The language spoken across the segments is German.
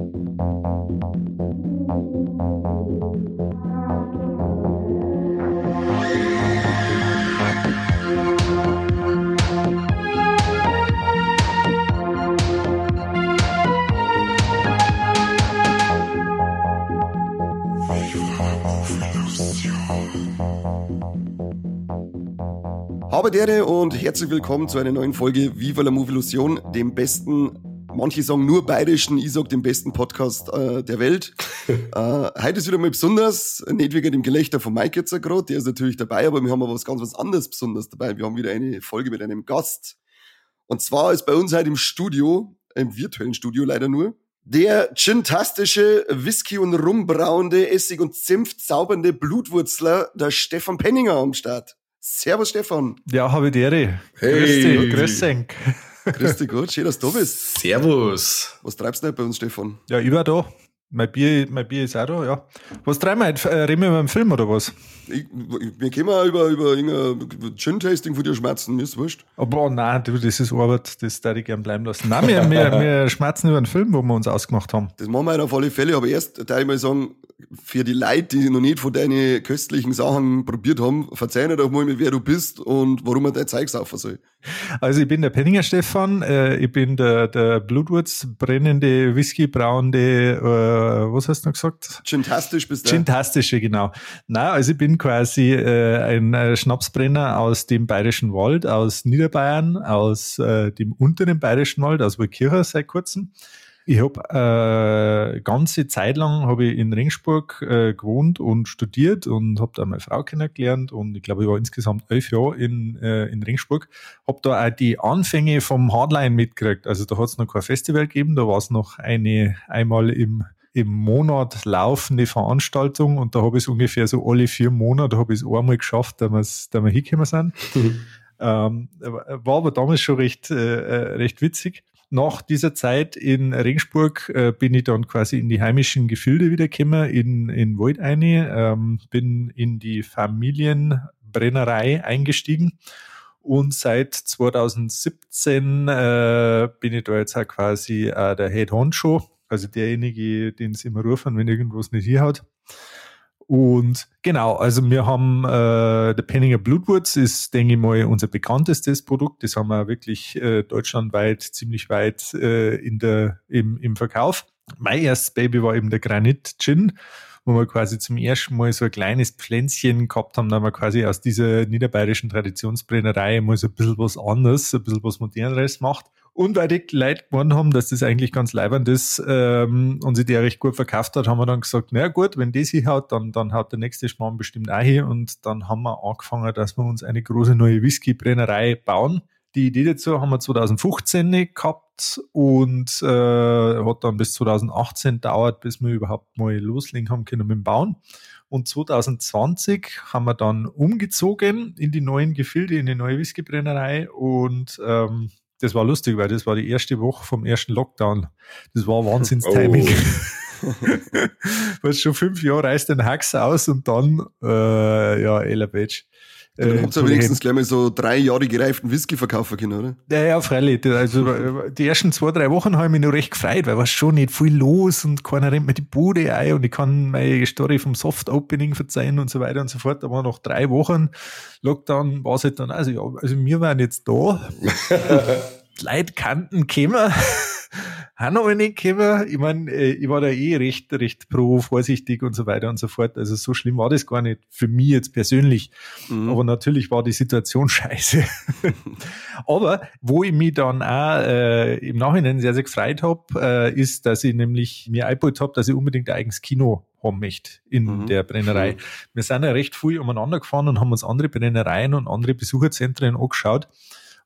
Habe Dere und herzlich willkommen zu einer neuen Folge Viva la Movie Illusion, dem besten, manche sagen nur bayerischen, ich sag dem besten Podcast äh, der Welt. äh, heute ist wieder mal besonders, nicht wegen dem Gelächter von Mike jetzt gerade, der ist natürlich dabei, aber wir haben aber was ganz was anderes besonders dabei. Wir haben wieder eine Folge mit einem Gast. Und zwar ist bei uns heute im Studio, im virtuellen Studio leider nur, der gintastische Whisky- und Rumbrauende, Essig- und Zimt zaubernde Blutwurzler, der Stefan Penninger am Start. Servus Stefan. Ja, habe ich die Ehre. Hey. Grüß dich, grüß dich. Grüß dich gut, schön, dass du da bist. Servus. Was treibst du denn bei uns, Stefan? Ja, war da. Mein Bier, mein Bier ist auch da, ja. Was treiben wir heute? Äh, Reden wir über einen Film oder was? Ich, wir können auch über, über irgendein Gin-Tasting von dir schmerzen, mir ist wurscht. Aber oh, nein, du, das ist Arbeit, das darf ich gern bleiben lassen. Nein, wir, wir, wir schmerzen über einen Film, wo wir uns ausgemacht haben. Das machen wir halt auf alle Fälle, aber erst da ich mal sagen, für die Leute, die noch nicht von deinen köstlichen Sachen probiert haben, verzeih doch mal, wer du bist und warum man dein Zeug saufen soll. Also ich bin der Penninger Stefan, äh, ich bin der, der Blutwurz brennende, Whisky brauende, äh, was hast du noch gesagt? Gintastisch bist du. Gintastische, genau. Na, also ich bin quasi äh, ein äh, Schnapsbrenner aus dem Bayerischen Wald, aus Niederbayern, aus äh, dem unteren Bayerischen Wald, aus Walkirchen seit kurzem. Ich habe äh, ganze Zeit lang habe ich in Ringsburg äh, gewohnt und studiert und habe da meine Frau kennengelernt und ich glaube, ich war insgesamt elf Jahre in, äh, in Ringsburg. Habe da auch die Anfänge vom Hardline mitgekriegt. Also da hat es noch kein Festival gegeben, da war es noch eine einmal im im Monat laufende Veranstaltung. Und da habe ich es ungefähr so alle vier Monate habe ich es einmal geschafft, da wir, da wir hingekommen sind. Ähm, war aber damals schon recht, äh, recht witzig. Nach dieser Zeit in Regensburg äh, bin ich dann quasi in die heimischen Gefilde wiedergekommen, in, in Woldeine, ähm, bin in die Familienbrennerei eingestiegen. Und seit 2017 äh, bin ich da jetzt auch quasi äh, der Head Honcho, also derjenige, den sie immer rufen, wenn irgendwas nicht hier hat. Und genau, also wir haben äh, der Penninger Blutwurz ist, denke ich mal, unser bekanntestes Produkt. Das haben wir wirklich äh, deutschlandweit ziemlich weit äh, in der, im, im Verkauf. Mein erstes Baby war eben der Granit Gin, wo wir quasi zum ersten Mal so ein kleines Pflänzchen gehabt haben, da wir quasi aus dieser niederbayerischen Traditionsbrennerei mal so ein bisschen was anderes, ein bisschen was moderneres macht. Und weil die Leute gewonnen haben, dass das eigentlich ganz leibend ist ähm, und sich der recht gut verkauft hat, haben wir dann gesagt, na gut, wenn das hier haut, dann, dann haut der nächste Schmarrn bestimmt auch hier. Und dann haben wir angefangen, dass wir uns eine große neue Whisky-Brennerei bauen. Die Idee dazu haben wir 2015 gehabt und äh, hat dann bis 2018 gedauert, bis wir überhaupt mal loslegen haben können mit dem Bauen. Und 2020 haben wir dann umgezogen in die neuen Gefilde, in die neue Whiskybrennerei und ähm, das war lustig, weil das war die erste Woche vom ersten Lockdown. Das war Wahnsinns-Timing. Oh. Was schon fünf Jahre reist ein Hax aus und dann, äh, ja, Ella Batch. Dann habt ihr wenigstens gleich mal so drei Jahre gereiften Whisky verkaufen können, oder? Ja, ja, freilich. Also die ersten zwei, drei Wochen habe ich mich noch recht gefreut, weil war schon nicht viel los und keiner rennt mir die Bude ein und ich kann meine Story vom Soft-Opening verzeihen und so weiter und so fort. Aber nach drei Wochen Lockdown war es halt dann, also ja, also wir waren jetzt da. Leute kannten kämen. Auch noch nicht gekommen. Ich meine, ich war da eh recht, recht pro, vorsichtig und so weiter und so fort. Also so schlimm war das gar nicht für mich jetzt persönlich. Mhm. Aber natürlich war die Situation scheiße. Aber wo ich mich dann auch äh, im Nachhinein sehr, sehr gefreut habe, äh, ist, dass ich nämlich mir eingebaut habe, dass ich unbedingt ein eigenes Kino haben möchte in mhm. der Brennerei. Wir sind ja recht viel umeinander gefahren und haben uns andere Brennereien und andere Besucherzentren angeschaut.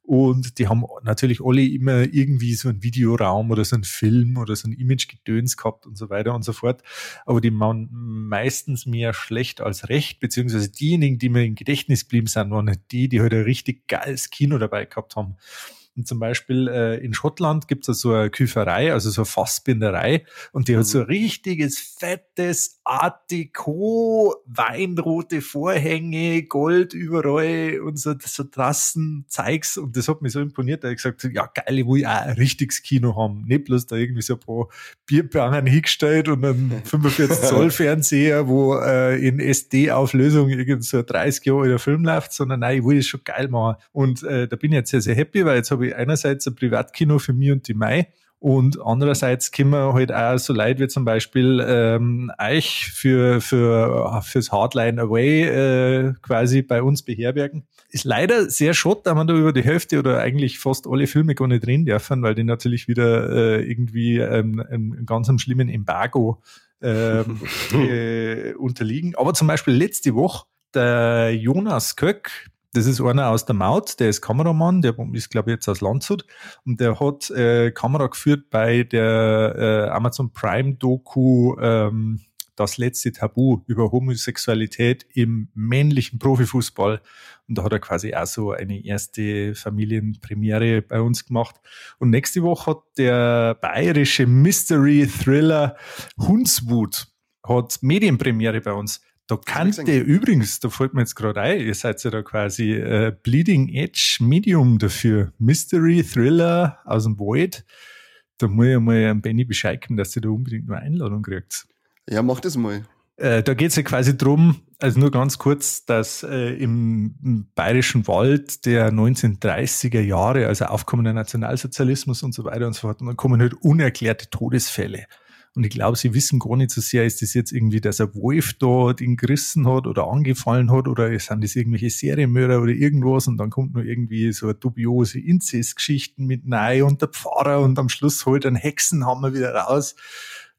Und die haben natürlich alle immer irgendwie so einen Videoraum oder so einen Film oder so ein Image-Gedöns gehabt und so weiter und so fort. Aber die waren meistens mehr schlecht als recht, beziehungsweise diejenigen, die mir im Gedächtnis blieben sind, waren halt die, die halt ein richtig geiles Kino dabei gehabt haben. Und zum Beispiel äh, in Schottland gibt es so eine Küferei, also so eine Fassbinderei, und die mhm. hat so ein richtiges, fettes Art Deco, weinrote Vorhänge, Gold überall und so, so Trassen, Zeugs. Und das hat mich so imponiert, da ich gesagt, ja geil, ich will auch ein richtiges Kino haben. Nicht bloß da irgendwie so ein paar Bierbangen hingestellt und einen 45 Zoll Fernseher, wo äh, in SD-Auflösung irgend so 30 Jahre der Film läuft, sondern nein, ich will das schon geil machen. Und äh, da bin ich jetzt sehr, sehr happy, weil jetzt habe ich einerseits ein Privatkino für mich und die Mai und andererseits können wir halt auch so Leute wie zum Beispiel ähm, euch für, für, fürs Hardline Away äh, quasi bei uns beherbergen. Ist leider sehr schott, da man da über die Hälfte oder eigentlich fast alle Filme gar nicht drin dürfen, weil die natürlich wieder äh, irgendwie ähm, einem ganz einem schlimmen Embargo ähm, äh, unterliegen. Aber zum Beispiel letzte Woche der Jonas Köck, das ist einer aus der Maut, der ist Kameramann, der ist, glaube ich, jetzt aus Landshut und der hat äh, Kamera geführt bei der äh, Amazon Prime Doku ähm, Das letzte Tabu über Homosexualität im männlichen Profifußball. Und da hat er quasi auch so eine erste Familienpremiere bei uns gemacht. Und nächste Woche hat der bayerische Mystery Thriller Hundswut hat Medienpremiere bei uns. Da kannte übrigens, da fällt mir jetzt gerade ein, ihr seid ja da quasi äh, Bleeding Edge Medium dafür. Mystery, Thriller aus dem Wald. Da muss ich mal an Benny bescheiden, dass ihr da unbedingt eine Einladung kriegt. Ja, mach das mal. Äh, da geht es ja quasi drum, also nur ganz kurz, dass äh, im, im, bayerischen Wald der 1930er Jahre, also aufkommender Nationalsozialismus und so weiter und so fort, und dann kommen halt unerklärte Todesfälle. Und ich glaube, sie wissen gar nicht so sehr, ist das jetzt irgendwie, dass ein Wolf dort ihn gerissen hat oder angefallen hat oder sind das irgendwelche Serienmörder oder irgendwas und dann kommt nur irgendwie so eine dubiose Inzestgeschichten mit Nei und der Pfarrer und am Schluss holt ein Hexenhammer wieder raus.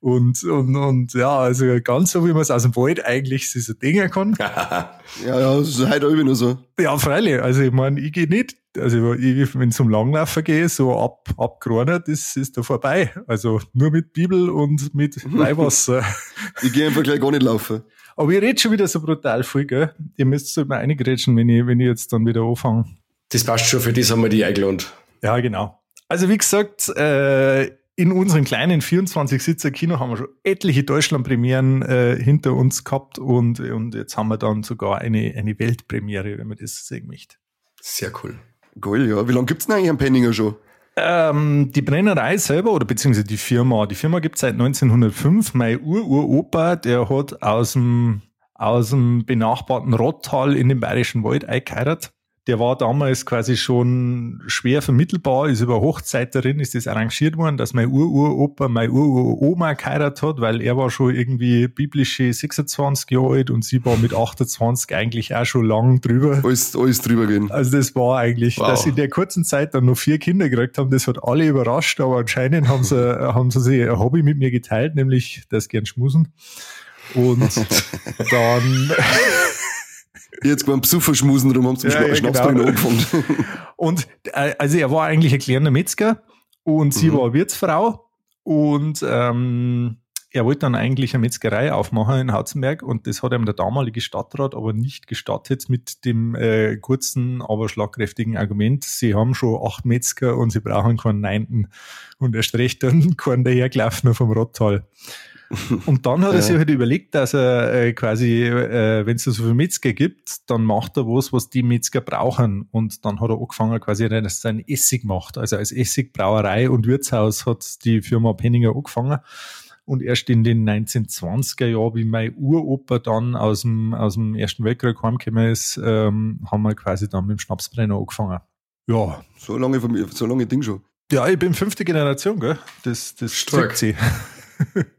Und, und, und ja, also ganz so, wie man es aus dem Wald eigentlich so denken kann. ja, ja, das ist heute immer nur so. Ja, freilich. Also ich meine, ich gehe nicht, also ich, wenn ich zum Langlaufen gehe, so ab, ab Corona, das ist da vorbei. Also nur mit Bibel und mit mhm. Weihwasser. ich gehe einfach gleich gar nicht laufen. Aber ihr redet schon wieder so brutal viel, gell? Ihr müsst so mal eingrätschen, wenn ich, wenn ich jetzt dann wieder anfange. Das passt schon, für das haben wir die eingelohnt. Ja, genau. Also wie gesagt, äh, in unserem kleinen 24-Sitzer-Kino haben wir schon etliche Deutschland-Premieren äh, hinter uns gehabt und, und jetzt haben wir dann sogar eine, eine Weltpremiere, wenn man das sehen möchte. Sehr cool. Geil, ja. Wie lange gibt es denn eigentlich am Penninger schon? Ähm, die Brennerei selber oder beziehungsweise die Firma, die Firma gibt es seit 1905. Mein Ur-Uropa, der hat aus dem, aus dem benachbarten Rottal in den Bayerischen Wald eingeheiratet der war damals quasi schon schwer vermittelbar, ist über Hochzeiterin, ist das arrangiert worden, dass mein Ururopa, mein Ururoma geheiratet hat, weil er war schon irgendwie biblische 26 Jahre alt und sie war mit 28 eigentlich auch schon lang drüber. Alles, alles drüber gehen. Also das war eigentlich, wow. dass sie in der kurzen Zeit dann noch vier Kinder gekriegt haben, das hat alle überrascht, aber anscheinend haben sie, haben sie sich ein Hobby mit mir geteilt, nämlich das gern schmusen. Und dann Jetzt beim Psufferschmusen drum haben sie ja, ja, Schnaps genau. angefangen. Und äh, also er war eigentlich ein kleiner Metzger und sie mhm. war Wirtsfrau und ähm, er wollte dann eigentlich eine Metzgerei aufmachen in Hauzenberg und das hat ihm der damalige Stadtrat aber nicht gestattet mit dem äh, kurzen, aber schlagkräftigen Argument, sie haben schon acht Metzger und sie brauchen keinen neunten und erst recht dann keinen dahergelaufener vom Rottal. Und dann hat er sich halt überlegt, dass er äh, quasi, äh, wenn es so viele Metzger gibt, dann macht er was, was die Metzger brauchen. Und dann hat er angefangen, quasi, dass er einen Essig macht. Also als Essigbrauerei und Wirtshaus hat die Firma Penninger angefangen. Und erst in den 1920er Jahren, wie mein Uropa dann aus dem, aus dem Ersten Weltkrieg heimgekommen ist, ähm, haben wir quasi dann mit dem Schnapsbrenner angefangen. Ja. So lange, so lange Ding schon. Ja, ich bin fünfte Generation, gell? Das, das Stark. sie.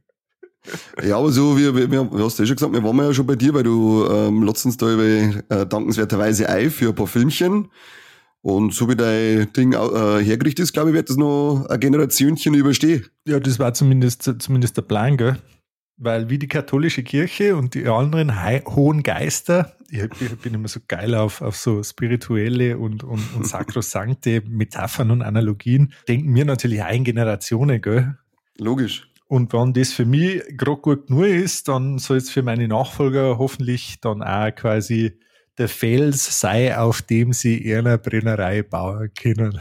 Ja, aber so, wie, wie, wie hast du ja schon gesagt, wir waren ja schon bei dir, weil du ähm, letztens da über, äh, dankenswerterweise ein für ein paar Filmchen. Und so wie dein Ding äh, hergerichtet ist, glaube ich, wird das noch ein Generationchen überstehen. Ja, das war zumindest, zumindest der Plan, gell? Weil wie die katholische Kirche und die anderen hohen Geister, ich, ich, bin immer so geil auf, auf so spirituelle und, und, und sakrosankte Metaphern und Analogien, denken wir natürlich ein Generationen, gell? Logisch. Und wenn das für mich gerade gut genug ist, dann soll es für meine Nachfolger hoffentlich dann auch quasi der Fels sei, auf dem sie ihre Brennerei bauen können.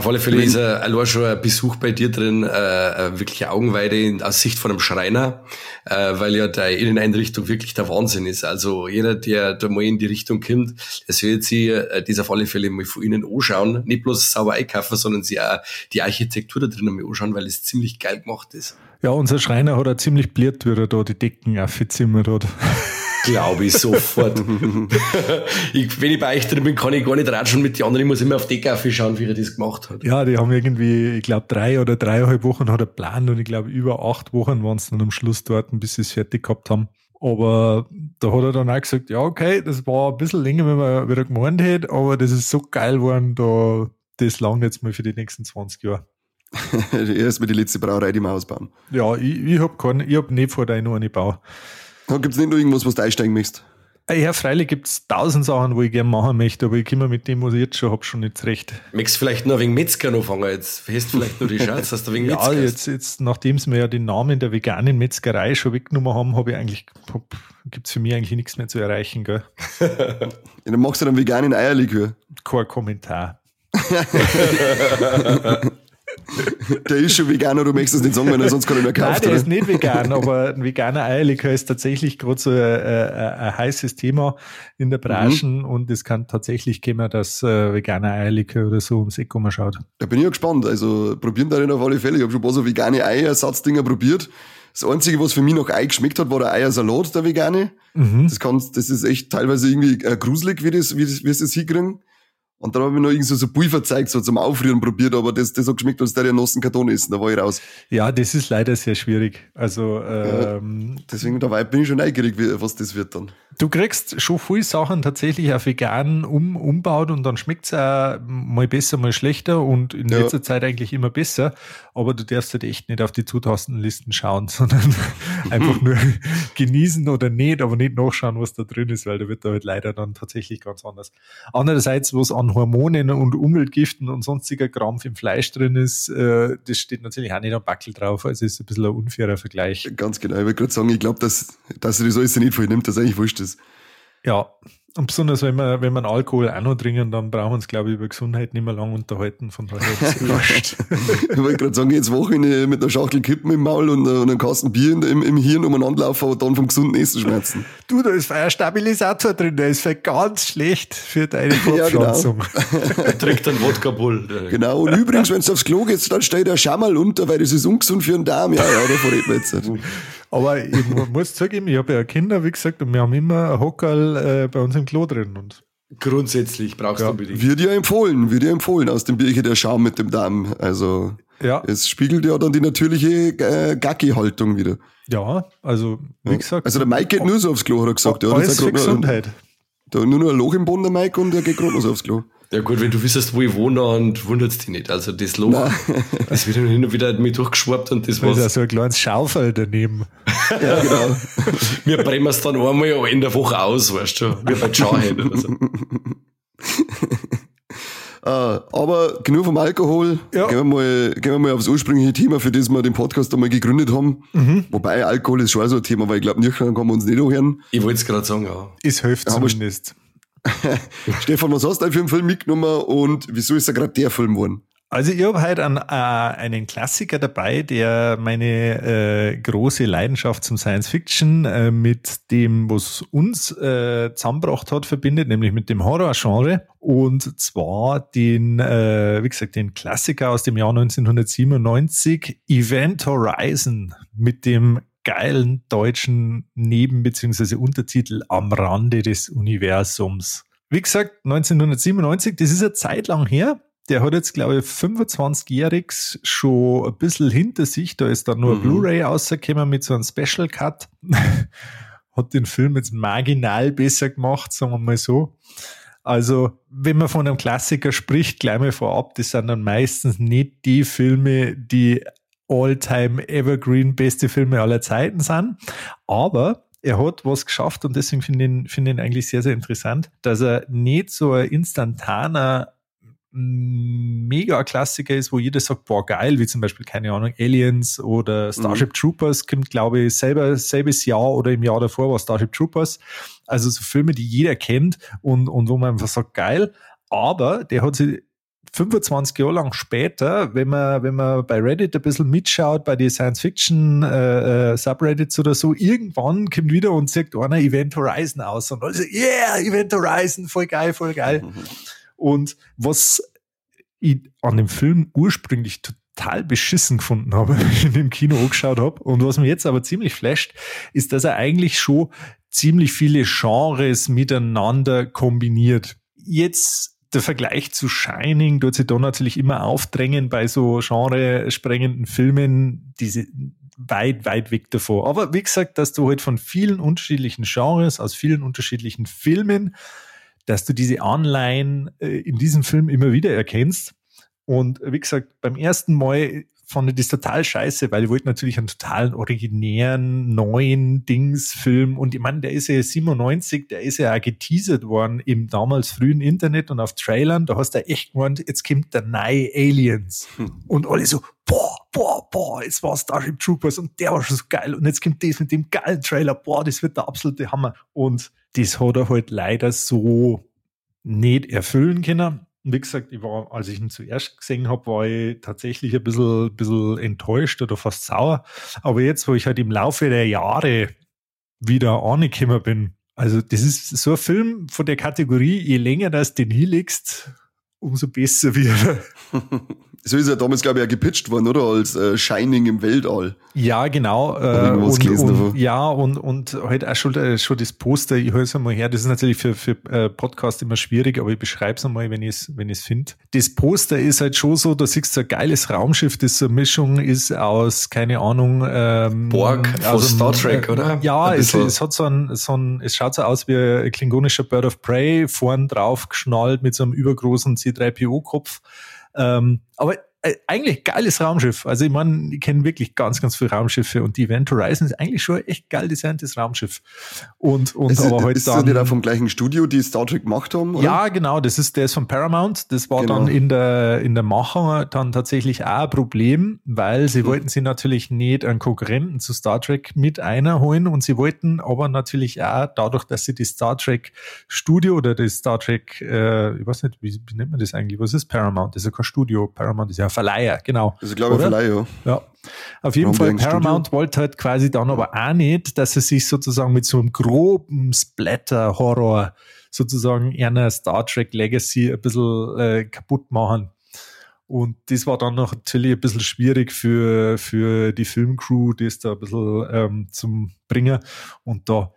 Auf alle Fälle ist er allein schon ein Besuch bei dir drin, äh, wirklich Augenweide aus Sicht von einem Schreiner, äh, weil ja der Inneneinrichtung wirklich der Wahnsinn ist. Also jeder, der da mal in die Richtung kommt, es wird sich äh, das auf alle Fälle mal von innen anschauen. Nicht bloß sauber einkaufen, sondern sich auch die Architektur da drinnen mal anschauen, weil es ziemlich geil gemacht ist. Ja, unser Schreiner hat auch ziemlich bliert, wie er da die Decken aufgezimmert hat. Glaube ich sofort. ich, wenn ich bei euch drin bin, kann ich gar nicht ratschen mit den anderen. Ich muss immer auf die Decke schauen, wie er das gemacht hat. Ja, die haben irgendwie, ich glaube, drei oder dreieinhalb Wochen hat er geplant und ich glaube, über acht Wochen waren es dann am Schluss dort, bis sie es fertig gehabt haben. Aber da hat er dann auch gesagt, ja, okay, das war ein bisschen länger, wenn man wieder gemeint hätte, aber das ist so geil geworden, da, das lang jetzt mal für die nächsten 20 Jahre. Erstmal die letzte Brauerei, die wir ausbauen. Ja, ich, ich habe keine, ich hab nicht vor, da ich noch eine baue. Da gibt es nicht nur irgendwas, was du einsteigen möchtest. Ja, freilich gibt es tausend Sachen, wo ich gerne machen möchte, aber ich komme mit dem, was ich jetzt schon habe, schon nicht zurecht. Möchtest du vielleicht nur wegen Metzger anfangen? Jetzt hast du vielleicht nur die Chance, dass du wegen Metzger Ja, jetzt, jetzt nachdem sie mir ja den Namen der veganen Metzgerei schon weggenommen haben, habe ich eigentlich, gibt es für mich eigentlich nichts mehr zu erreichen, gell? ja, dann machst du dann veganen Eierlikör. Kein Kommentar. der ist schon vegan oder du möchtest es nicht sagen, wenn er sonst kann ich mehr kaufen. Nein, der ist nicht vegan, aber ein veganer Eierlikör ist tatsächlich gerade so ein, ein, ein, heißes Thema in der Branche mhm. und es kann tatsächlich kommen, dass äh, veganer Eierlikör oder so ums Eck mal schaut. Da bin ich ja gespannt. Also probieren da nicht auf alle Fälle. Ich habe schon ein paar so vegane Eiersatzdinger probiert. Das Einzige, was für mich noch Ei geschmeckt hat, war der Eiersalat, der vegane. Mhm. Das, kann, das ist echt teilweise irgendwie äh, gruselig, wie, das, wie, das, wie sie das hinkriegen. Und dann habe ich noch irgendwie so, so Pulver gezeigt, so zum Aufrühren probiert, aber das, das hat geschmeckt, als der ja nassen Karton essen, da war ich raus. Ja, das ist leider sehr schwierig. Also, ähm, ja, deswegen dabei bin ich schon neugierig, was das wird dann. Du kriegst schon viele Sachen tatsächlich auf vegan um, umbaut und dann schmeckt's auch mal besser, mal schlechter und in letzter ja. Zeit eigentlich immer besser. Aber du darfst halt echt nicht auf die Zutatenlisten schauen, sondern einfach nur genießen oder nicht, aber nicht nachschauen, was da drin ist, weil da wird da halt leider dann tatsächlich ganz anders. Andererseits, was an Hormonen und Umweltgiften und sonstiger Krampf im Fleisch drin ist, äh, das steht natürlich auch nicht am Backel drauf. Also ist ein bisschen ein unfairer Vergleich. Ganz genau. Ich würde gerade sagen, ich glaube, dass, dass er das alles nicht voll nimmt, dass eigentlich wurscht ist. Ja, und besonders wenn wir, wenn wir Alkohol auch noch trinken, dann brauchen wir uns, glaube ich, über Gesundheit nicht mehr lange unterhalten. Von daher ist Ich wollte gerade sagen, jetzt Wochenende mit einer Schachtel Kippen im Maul und, und einem Kasten Bier im, im Hirn umeinander laufen, aber dann vom gesunden Essen schmerzen. Du, da ist ein Stabilisator drin, der ist ganz schlecht für deine Fortpflanzung. ja, genau. Trinkt einen Wodka Bull. Genau, und übrigens, wenn du aufs Klo gehst, dann steht der Schammerl unter, weil das ist ungesund für den Darm. Ja, ja, davon reden wir jetzt nicht. Aber ich muss zugeben, ich habe ja Kinder, wie gesagt, und wir haben immer ein Hockerl äh, bei uns im Klo drin. Und Grundsätzlich brauchst ja. du unbedingt. Wird ja empfohlen, wird ja empfohlen aus dem Bierchen der Schaum mit dem Darm. Also ja. es spiegelt ja dann die natürliche äh, Gacki-Haltung wieder. Ja, also wie gesagt. Also der Mike geht nur so aufs Klo, hat er gesagt. Ja, alles für Gesundheit. Da nur noch ein Loch im Boden, der Mike, und er geht gerade noch so aufs Klo. Ja gut, wenn du wüsstest, wo ich wohne, dann wundert es dich nicht. Also das Loch, Nein. das wird dann hin und wieder mit durchgeschwappt und das war's. Da ist so ein kleines Schaufel daneben. ja, genau. Wir brennen es dann einmal in der Woche aus, weißt du, wie bei Jarhead oder so. Uh, aber genug vom Alkohol. Ja. Gehen, wir mal, gehen wir mal aufs ursprüngliche Thema, für das wir den Podcast einmal gegründet haben. Mhm. Wobei Alkohol ist schon so ein Thema, weil ich glaube, nüchtern kann man uns nicht hören. Ich wollte es gerade sagen, ja. Ist hilft zumindest. Stefan, was hast du für einen Film mitgenommen und wieso ist er gerade der Film geworden? Also ich habe heute einen, äh, einen Klassiker dabei, der meine äh, große Leidenschaft zum Science Fiction äh, mit dem, was uns äh, zusammengebracht hat, verbindet, nämlich mit dem Horror-Genre. Und zwar den, äh, wie gesagt, den Klassiker aus dem Jahr 1997, Event Horizon, mit dem geilen deutschen Neben- bzw. Untertitel am Rande des Universums. Wie gesagt, 1997, das ist eine Zeit lang her. Der hat jetzt, glaube ich, 25-Jähriges schon ein bisschen hinter sich. Da ist dann nur mhm. Blu-ray rausgekommen mit so einem Special Cut. hat den Film jetzt marginal besser gemacht, sagen wir mal so. Also, wenn man von einem Klassiker spricht, gleich mal vorab, das sind dann meistens nicht die Filme, die All-Time Evergreen beste Filme aller Zeiten sind. Aber er hat was geschafft und deswegen finde ich ihn, find ihn eigentlich sehr, sehr interessant, dass er nicht so ein instantaner Mega-Klassiker ist, wo jeder sagt, boah, geil, wie zum Beispiel, keine Ahnung, Aliens oder Starship mhm. Troopers, kommt, glaube ich, selber, selbes Jahr oder im Jahr davor war Starship Troopers. Also so Filme, die jeder kennt und, und wo man einfach sagt, geil. Aber der hat sich 25 Jahre lang später, wenn man, wenn man bei Reddit ein bisschen mitschaut, bei den Science-Fiction äh, äh, Subreddits oder so, irgendwann kommt wieder und sagt einer Event Horizon aus und also, yeah, Event Horizon, voll geil, voll geil. Mhm. Und was ich an dem Film ursprünglich total beschissen gefunden habe, ihn im Kino angeschaut habe und was mir jetzt aber ziemlich flasht, ist, dass er eigentlich schon ziemlich viele Genres miteinander kombiniert. Jetzt der Vergleich zu Shining tut sich da natürlich immer aufdrängen bei so genre-sprengenden Filmen, diese weit, weit weg davor. Aber wie gesagt, dass du halt von vielen unterschiedlichen Genres, aus vielen unterschiedlichen Filmen, dass du diese Anleihen äh, in diesem Film immer wieder erkennst. Und wie gesagt, beim ersten Mal fand ich das total scheiße, weil ich wollte natürlich einen totalen originären, neuen Dingsfilm. Und ich meine, der ist ja 97, der ist ja auch geteasert worden im damals frühen Internet und auf Trailern, da hast du echt gemeint, jetzt kommt der neue Aliens. Hm. und alle so, boah, boah, boah, jetzt war Starship Troopers und der war schon so geil. Und jetzt kommt das mit dem geilen Trailer, boah, das wird der absolute Hammer. Und das hat er halt leider so nicht erfüllen können wie gesagt, ich war, als ich ihn zuerst gesehen habe, war ich tatsächlich ein bisschen, bisschen enttäuscht oder fast sauer. Aber jetzt, wo ich halt im Laufe der Jahre wieder angekommen bin, also das ist so ein Film von der Kategorie, je länger das den hinlegst, umso besser wird er. so ist er damals, glaube ich, auch gepitcht worden, oder? Als äh, Shining im Weltall. Ja, genau. Äh, und, und, ja, und, und halt auch schon, äh, schon das Poster, ich höre es einmal her, das ist natürlich für, für äh, Podcast immer schwierig, aber ich beschreibe es einmal, wenn ich es wenn ich's finde. Das Poster ist halt schon so, da siehst du ein geiles Raumschiff, das so eine Mischung ist aus, keine Ahnung, ähm, Borg aus Star Trek, oder? Ja, es, es hat so ein, so ein, es schaut so aus wie ein klingonischer Bird of Prey, vorn drauf geschnallt mit so einem übergroßen C3PO-Kopf. Ähm, aber eigentlich geiles Raumschiff. Also ich meine, ich kenne wirklich ganz, ganz viele Raumschiffe und die Event Horizon ist eigentlich schon ein echt geil designtes Raumschiff. Und, und ist, aber halt ist dann. Auch vom gleichen Studio, die Star Trek gemacht haben? Oder? Ja, genau. Das ist, der ist von Paramount. Das war genau. dann in der, in der Machung dann tatsächlich auch ein Problem, weil sie mhm. wollten sie natürlich nicht einen Konkurrenten zu Star Trek mit einer holen und sie wollten aber natürlich auch dadurch, dass sie die Star Trek Studio oder das Star Trek, äh, ich weiß nicht, wie, wie nennt man das eigentlich? Was ist Paramount? Das ist ja kein Studio. Paramount ist ja Verleiher, genau. Also glaube ich Verleiher. Ja. Auf jeden Fall, Paramount Studio? wollte halt quasi dann aber auch nicht, dass sie sich sozusagen mit so einem groben Splatter-Horror sozusagen einer Star Trek Legacy ein bisschen äh, kaputt machen. Und das war dann noch natürlich ein bisschen schwierig für, für die Filmcrew, das da ein bisschen ähm, zum Bringen. Und da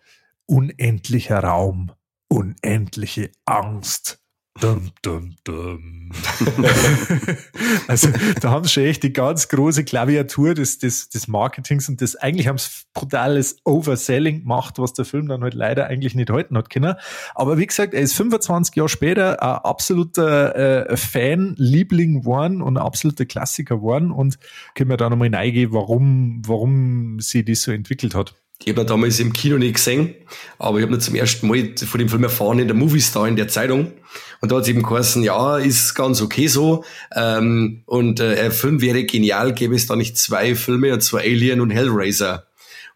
unendlicher Raum, unendliche Angst, Dum, dum, dum. also da haben sie schon echt die ganz große Klaviatur des, des, des Marketings und das eigentlich haben sie brutales Overselling gemacht, was der Film dann halt leider eigentlich nicht halten hat können. Aber wie gesagt, er ist 25 Jahre später ein absoluter äh, Fan-Liebling geworden und ein absoluter Klassiker geworden und können wir da nochmal reingehen, warum, warum sie das so entwickelt hat. Ich habe ihn damals im Kino nicht gesehen, aber ich habe ihn zum ersten Mal von dem Film erfahren in der Movie Star in der Zeitung. Und da hat es eben geheißen, ja, ist ganz okay so. Ähm, und äh, Film wäre genial, gäbe es da nicht zwei Filme, und zwar Alien und Hellraiser.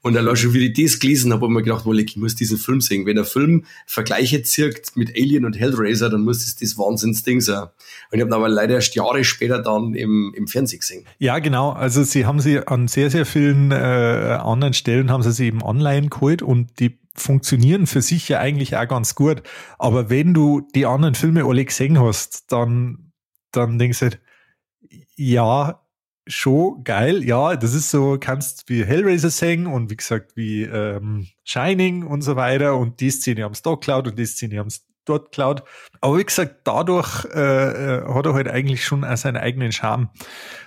Und allein schon, wie ich das gelesen habe, habe ich mir gedacht, well, ich muss diesen Film sehen. Wenn ein Film Vergleiche zirkt mit Alien und Hellraiser, dann muss es das Wahnsinnsding sein. Und ich habe ihn aber leider erst Jahre später dann im, im Fernsehen gesehen. Ja, genau. Also sie haben sie an sehr, sehr vielen äh, anderen Stellen haben sie sie eben online geholt und die funktionieren für sich ja eigentlich auch ganz gut. Aber wenn du die anderen Filme alle gesehen hast, dann, dann denkst du halt, ja, schon geil. Ja, das ist so, kannst wie Hellraiser singen und wie gesagt, wie ähm, Shining und so weiter. Und die Szene haben es da geklaut und die Szene haben es dort geklaut. Aber wie gesagt, dadurch äh, äh, hat er halt eigentlich schon auch seinen eigenen Charme.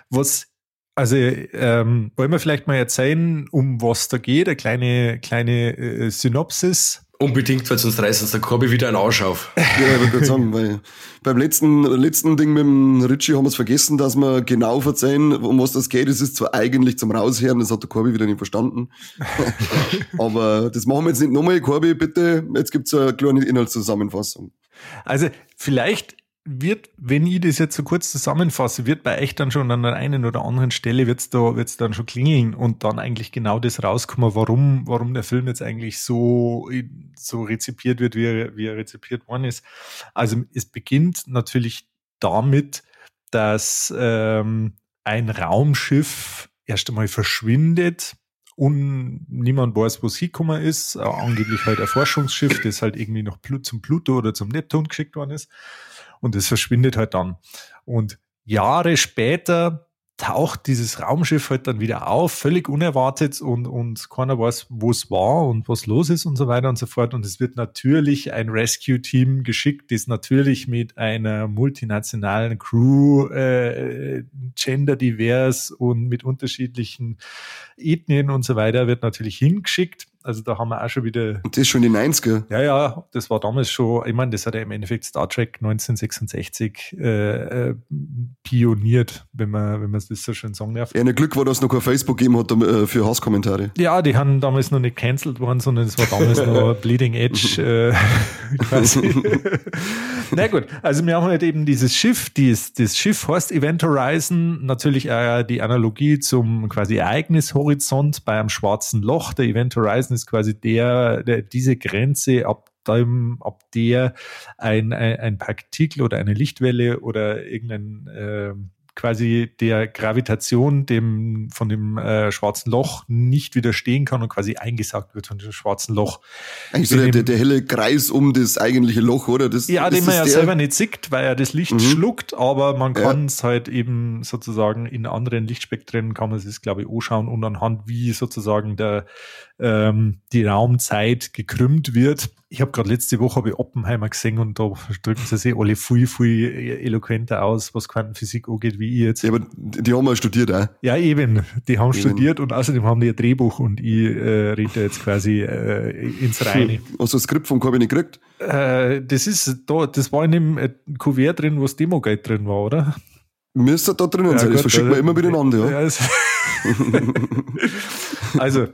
Was, also, ähm, wollen wir vielleicht mal erzählen, um was da geht? Eine kleine, kleine äh, Synopsis. Unbedingt, weil sonst reißt uns der Korbi wieder einen Arsch auf. Ja, ich würde gerade sagen, weil beim letzten, letzten Ding mit dem Ritchie haben wir es vergessen, dass wir genau verzeihen, um was das geht. Es ist zwar eigentlich zum Raushören, das hat der Korbi wieder nicht verstanden. Aber das machen wir jetzt nicht nochmal. Korbi, bitte, jetzt gibt's eine kleine Inhaltszusammenfassung. Also vielleicht wird, wenn ich das jetzt so kurz zusammenfasse, wird bei echt dann schon an der einen oder anderen Stelle wird's da, wird's dann schon klingeln und dann eigentlich genau das rauskommen, warum, warum der Film jetzt eigentlich so, so rezipiert wird, wie er, wie er rezipiert worden ist. Also es beginnt natürlich damit, dass ähm, ein Raumschiff erst einmal verschwindet und niemand weiß, wo es hingekommen ist. Äh, angeblich halt ein Forschungsschiff, das halt irgendwie noch zum Pluto oder zum Neptun geschickt worden ist. Und es verschwindet halt dann. Und Jahre später taucht dieses Raumschiff halt dann wieder auf, völlig unerwartet und, und keiner weiß, wo es war und was los ist und so weiter und so fort. Und es wird natürlich ein Rescue-Team geschickt, das natürlich mit einer multinationalen Crew, äh, genderdivers und mit unterschiedlichen Ethnien und so weiter, wird natürlich hingeschickt. Also da haben wir auch schon wieder. Und das ist schon die 90er. Ja, ja, das war damals schon, ich meine, das hat ja im Endeffekt Star Trek 1966 äh, äh, pioniert, wenn man, wenn man das so schön sagen darf. Ja, ein Glück war, dass es noch kein Facebook gegeben hat äh, für Hasskommentare. Ja, die haben damals noch nicht cancelled worden, sondern es war damals noch Bleeding Edge äh, quasi. Na gut, also wir haben halt eben dieses Schiff, dies, das Schiff heißt Event Horizon, natürlich äh, die Analogie zum quasi Ereignishorizont bei einem schwarzen Loch. Der Event Horizon Horizon ist quasi der, der diese Grenze, ab dem, ab der ein, ein, ein Partikel oder eine Lichtwelle oder irgendein äh, quasi der Gravitation dem, von dem äh, schwarzen Loch nicht widerstehen kann und quasi eingesaugt wird von dem schwarzen Loch. Eigentlich so der, der, der, helle Kreis um das eigentliche Loch, oder? Das, ja, den man ja der? selber nicht sieht, weil er das Licht mhm. schluckt, aber man kann es ja. halt eben sozusagen in anderen Lichtspektren kann man es, glaube ich, anschauen und anhand wie sozusagen der ähm, die Raumzeit gekrümmt wird. Ich habe gerade letzte Woche habe ich Oppenheimer gesehen und da drücken sie sich alle viel, viel eloquenter aus, was Quantenphysik angeht, wie ich jetzt. Ja, aber die haben ja studiert auch. Ja, eben. Die haben eben. studiert und außerdem haben die ein Drehbuch und ich äh, rede jetzt quasi äh, ins Reine. Hm. Hast du das Skript vom Kabinett gekriegt? Äh, das ist da, das war in dem äh, Kuvert drin, wo das Demo-Guide drin war, oder? Müsste da drinnen ja, sein, gut, das verschickt man immer miteinander, ja. ja also,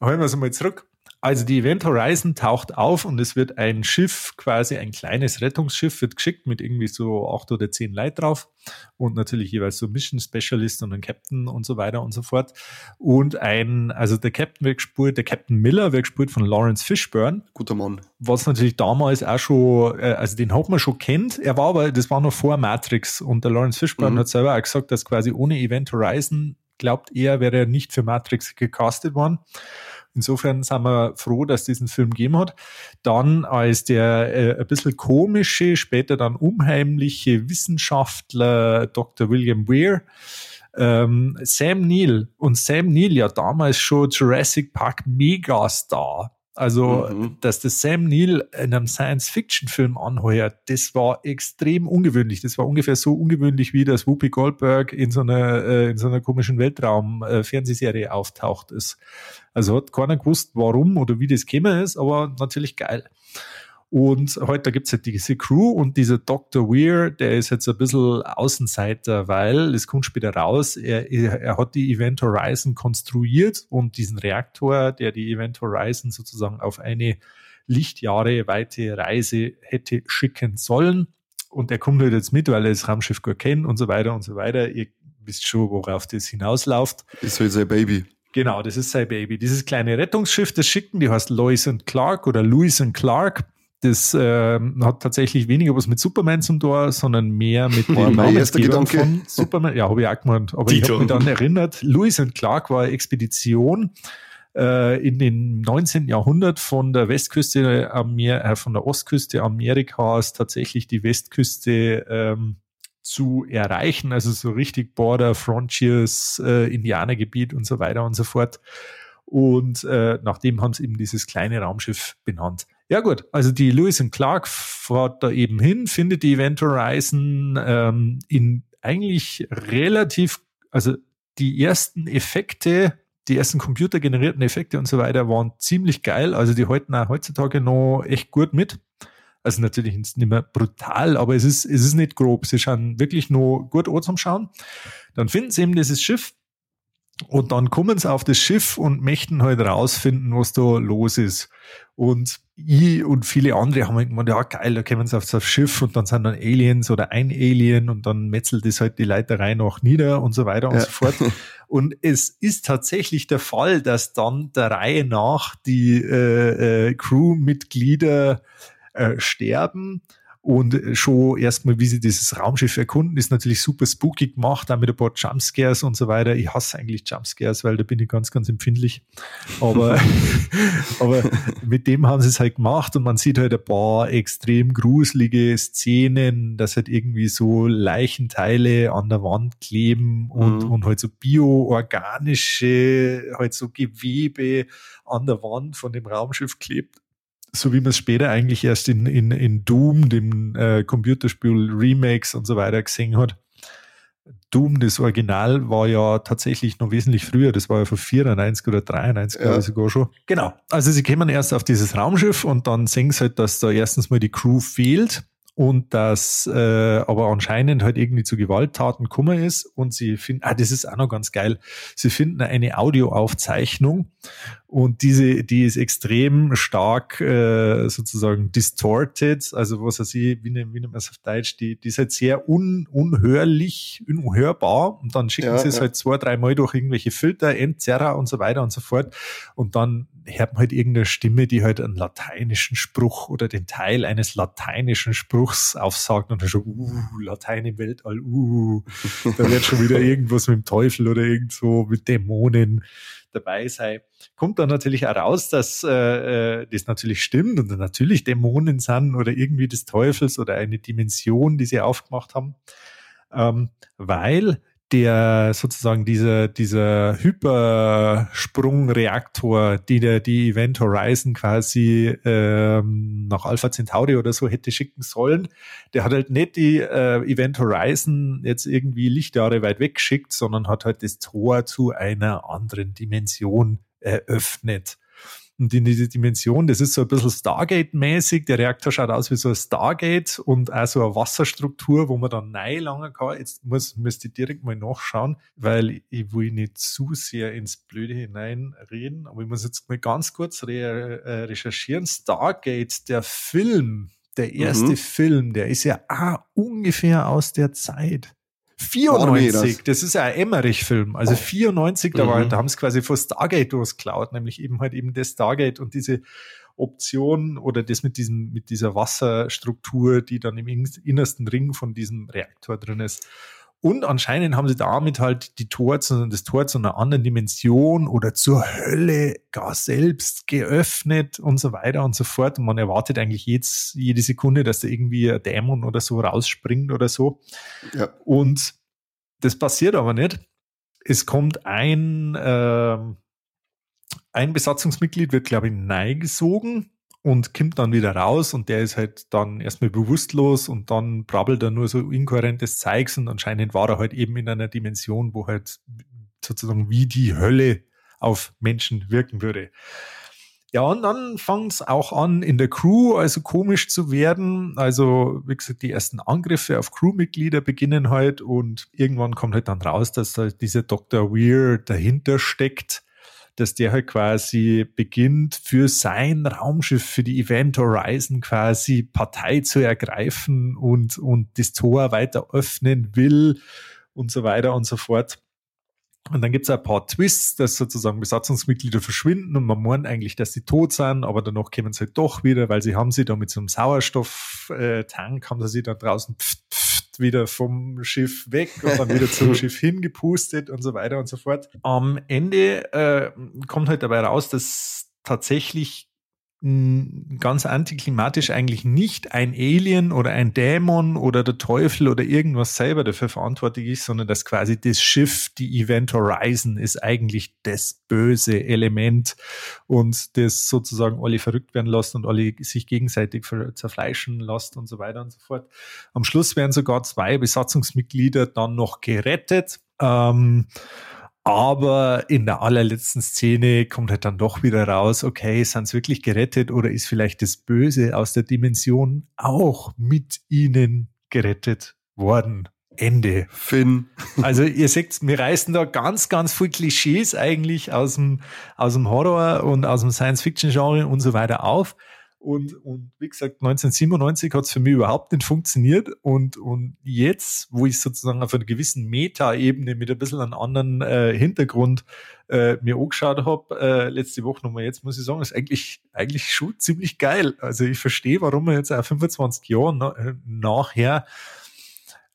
holen wir es mal zurück. Also die Event Horizon taucht auf und es wird ein Schiff, quasi ein kleines Rettungsschiff, wird geschickt mit irgendwie so acht oder zehn Leuten drauf und natürlich jeweils so Mission Specialist und ein Captain und so weiter und so fort. Und ein, also der Captain wird gespielt, der Captain Miller wird gespielt von Lawrence Fishburne. Guter Mann. Was natürlich damals auch schon, äh, also den hat man schon kennt. Er war aber, das war noch vor Matrix und der Lawrence Fishburne mhm. hat selber auch gesagt, dass quasi ohne Event Horizon glaubt er, wäre er nicht für Matrix gecastet worden. Insofern sind wir froh, dass diesen Film gegeben hat. Dann als der äh, ein bisschen komische, später dann unheimliche Wissenschaftler Dr. William Weir, ähm, Sam Neill und Sam Neill ja damals schon Jurassic Park Megastar. Also, mhm. dass das Sam Neill in einem Science-Fiction-Film anheuert, das war extrem ungewöhnlich. Das war ungefähr so ungewöhnlich, wie das Whoopi Goldberg in so einer, äh, in so einer komischen Weltraum-Fernsehserie auftaucht ist. Also hat keiner gewusst, warum oder wie das käme ist, aber natürlich geil. Und heute gibt es halt diese Crew und dieser Dr. Weir, der ist jetzt ein bisschen Außenseiter, weil es kommt später raus, er, er hat die Event Horizon konstruiert und diesen Reaktor, der die Event Horizon sozusagen auf eine Lichtjahre weite Reise hätte schicken sollen. Und er kommt halt jetzt mit, weil er das Raumschiff gut kennt und so weiter und so weiter. Ihr wisst schon, worauf das hinausläuft. Ist halt sein Baby. Genau, das ist sein Baby. Dieses kleine Rettungsschiff, das schicken, die heißt Lois und Clark oder Louis und Clark. Das äh, hat tatsächlich weniger was mit Superman zu tun, sondern mehr mit dem Namensgebung von Superman. Ja, habe ich auch gemeint. Aber Dito. ich habe mich dann erinnert, Lewis und Clark war eine Expedition äh, in den 19. Jahrhundert von der Westküste, Amer äh, von der Ostküste Amerikas tatsächlich die Westküste ähm, zu erreichen. Also so richtig Border, Frontiers, äh, Indianergebiet und so weiter und so fort. Und äh, nachdem haben sie eben dieses kleine Raumschiff benannt. Ja gut, also die Lewis und Clark fährt da eben hin, findet die Event Horizon ähm, in eigentlich relativ, also die ersten Effekte, die ersten computergenerierten Effekte und so weiter waren ziemlich geil. Also die halten auch heutzutage noch echt gut mit. Also natürlich nicht mehr brutal, aber es ist, es ist nicht grob. Sie schauen wirklich nur gut an zum Schauen. Dann finden sie eben dieses Schiff, und dann kommen sie auf das Schiff und möchten halt rausfinden, was da los ist. Und ich und viele andere haben halt gemeint, ja geil, da kommen sie aufs Schiff und dann sind dann Aliens oder ein Alien und dann metzelt es halt die Leiterei noch nieder und so weiter und ja. so fort. Und es ist tatsächlich der Fall, dass dann der Reihe nach die äh, äh, Crewmitglieder äh, sterben Und schon erstmal, wie sie dieses Raumschiff erkunden, ist natürlich super spooky gemacht, auch mit ein paar Jumpscares und so weiter. Ich hasse eigentlich Jumpscares, weil da bin ich ganz, ganz empfindlich. Aber, aber mit dem haben sie es halt gemacht und man sieht halt ein paar extrem gruselige Szenen, dass halt irgendwie so Leichenteile an der Wand kleben und, mhm. und halt so bioorganische, halt so Gewebe an der Wand von dem Raumschiff klebt so wie man es später eigentlich erst in, in, in Doom, dem äh, Computerspiel Remakes und so weiter gesehen hat. Doom, das Original, war ja tatsächlich noch wesentlich früher. Das war ja von 94 oder 93, ja. sogar schon. Genau. Also sie kommen erst auf dieses Raumschiff und dann sehen sie halt, dass da erstens mal die Crew fehlt und dass äh, aber anscheinend halt irgendwie zu Gewalttaten gekommen ist und sie finden, ah, das ist auch noch ganz geil, sie finden eine Audioaufzeichnung und diese, die ist extrem stark äh, sozusagen distorted, also was weiß ich, wie, wie nennt man es auf Deutsch, die, die ist halt sehr un, unhörlich, unhörbar. Und dann schicken ja, sie es ja. halt zwei, dreimal durch irgendwelche Filter, Entzerrer und so weiter und so fort. Und dann hört man halt irgendeine Stimme, die halt einen lateinischen Spruch oder den Teil eines lateinischen Spruchs aufsagt und dann schon, uh, Latein im Weltall, uh, da wird schon wieder irgendwas mit dem Teufel oder irgendwo mit Dämonen dabei sein. Kommt dann natürlich auch raus, dass äh, äh das natürlich stimmt und natürlich Dämonen sind oder irgendwie des Teufels oder eine Dimension, die sie aufgemacht haben. Ähm, weil der sozusagen dieser, dieser Hypersprungreaktor, die der die Event Horizon quasi ähm, nach Alpha Centauri oder so hätte schicken sollen, der hat halt nicht die äh, Event Horizon jetzt irgendwie Lichtjahre weit weggeschickt, sondern hat halt das Tor zu einer anderen Dimension eröffnet. Und in diese Dimension, das ist so ein bisschen Stargate-mäßig. Der Reaktor schaut aus wie so ein Stargate und auch so eine Wasserstruktur, wo man dann neu langen kann. Jetzt muss, müsste ich direkt mal nachschauen, weil ich will nicht zu sehr ins Blöde hineinreden. Aber ich muss jetzt mal ganz kurz re äh, recherchieren. Stargate, der Film, der erste mhm. Film, der ist ja auch ungefähr aus der Zeit. 94, das ist ja ein Emmerich-Film. Also 94, da, war, mhm. da haben sie quasi vor Stargate durchgeklaut, nämlich eben halt eben das Stargate und diese Option oder das mit diesem, mit dieser Wasserstruktur, die dann im innersten Ring von diesem Reaktor drin ist. Und anscheinend haben sie damit halt die Tor zu, das Tor zu einer anderen Dimension oder zur Hölle gar selbst geöffnet und so weiter und so fort. Und man erwartet eigentlich jetzt, jede Sekunde, dass da irgendwie ein Dämon oder so rausspringt oder so. Ja. Und das passiert aber nicht. Es kommt ein, äh, ein Besatzungsmitglied, wird, glaube ich, neigesogen und kommt dann wieder raus und der ist halt dann erstmal bewusstlos und dann brabbelt er nur so inkohärentes Zeugs und anscheinend war er halt eben in einer Dimension, wo halt sozusagen wie die Hölle auf Menschen wirken würde. Ja, und dann fängt es auch an, in der Crew also komisch zu werden. Also, wie gesagt, die ersten Angriffe auf Crewmitglieder beginnen halt und irgendwann kommt halt dann raus, dass halt dieser Dr. Weir dahinter steckt dass der halt quasi beginnt, für sein Raumschiff, für die Event Horizon quasi Partei zu ergreifen und, und das Tor weiter öffnen will und so weiter und so fort. Und dann gibt es ein paar Twists, dass sozusagen Besatzungsmitglieder verschwinden und man meint eigentlich, dass sie tot sind, aber danach kommen sie halt doch wieder, weil sie haben sie da mit so einem Sauerstofftank, haben sie dann draußen pft, wieder vom Schiff weg und dann wieder zum Schiff hingepustet und so weiter und so fort. Am Ende äh, kommt halt dabei raus, dass tatsächlich ganz antiklimatisch eigentlich nicht ein Alien oder ein Dämon oder der Teufel oder irgendwas selber dafür verantwortlich ist, sondern dass quasi das Schiff, die Event Horizon, ist eigentlich das böse Element und das sozusagen alle verrückt werden lässt und alle sich gegenseitig zerfleischen lässt und so weiter und so fort. Am Schluss werden sogar zwei Besatzungsmitglieder dann noch gerettet. Ähm, aber in der allerletzten Szene kommt halt dann doch wieder raus, okay, sind sie wirklich gerettet oder ist vielleicht das Böse aus der Dimension auch mit ihnen gerettet worden? Ende. Finn. Also ihr seht, wir reißen da ganz, ganz viel Klischees eigentlich aus dem, aus dem Horror und aus dem Science-Fiction-Genre und so weiter auf Und, und wie gesagt, 1997 hat es für mich überhaupt nicht funktioniert. Und, und jetzt, wo ich sozusagen auf einer gewissen Meta-Ebene mit ein bisschen einem anderen äh, Hintergrund äh, mir angeschaut habe, äh, letzte Woche nochmal, jetzt muss ich sagen, ist eigentlich, eigentlich schon ziemlich geil. Also ich verstehe, warum man jetzt auch 25 Jahre na, äh, nachher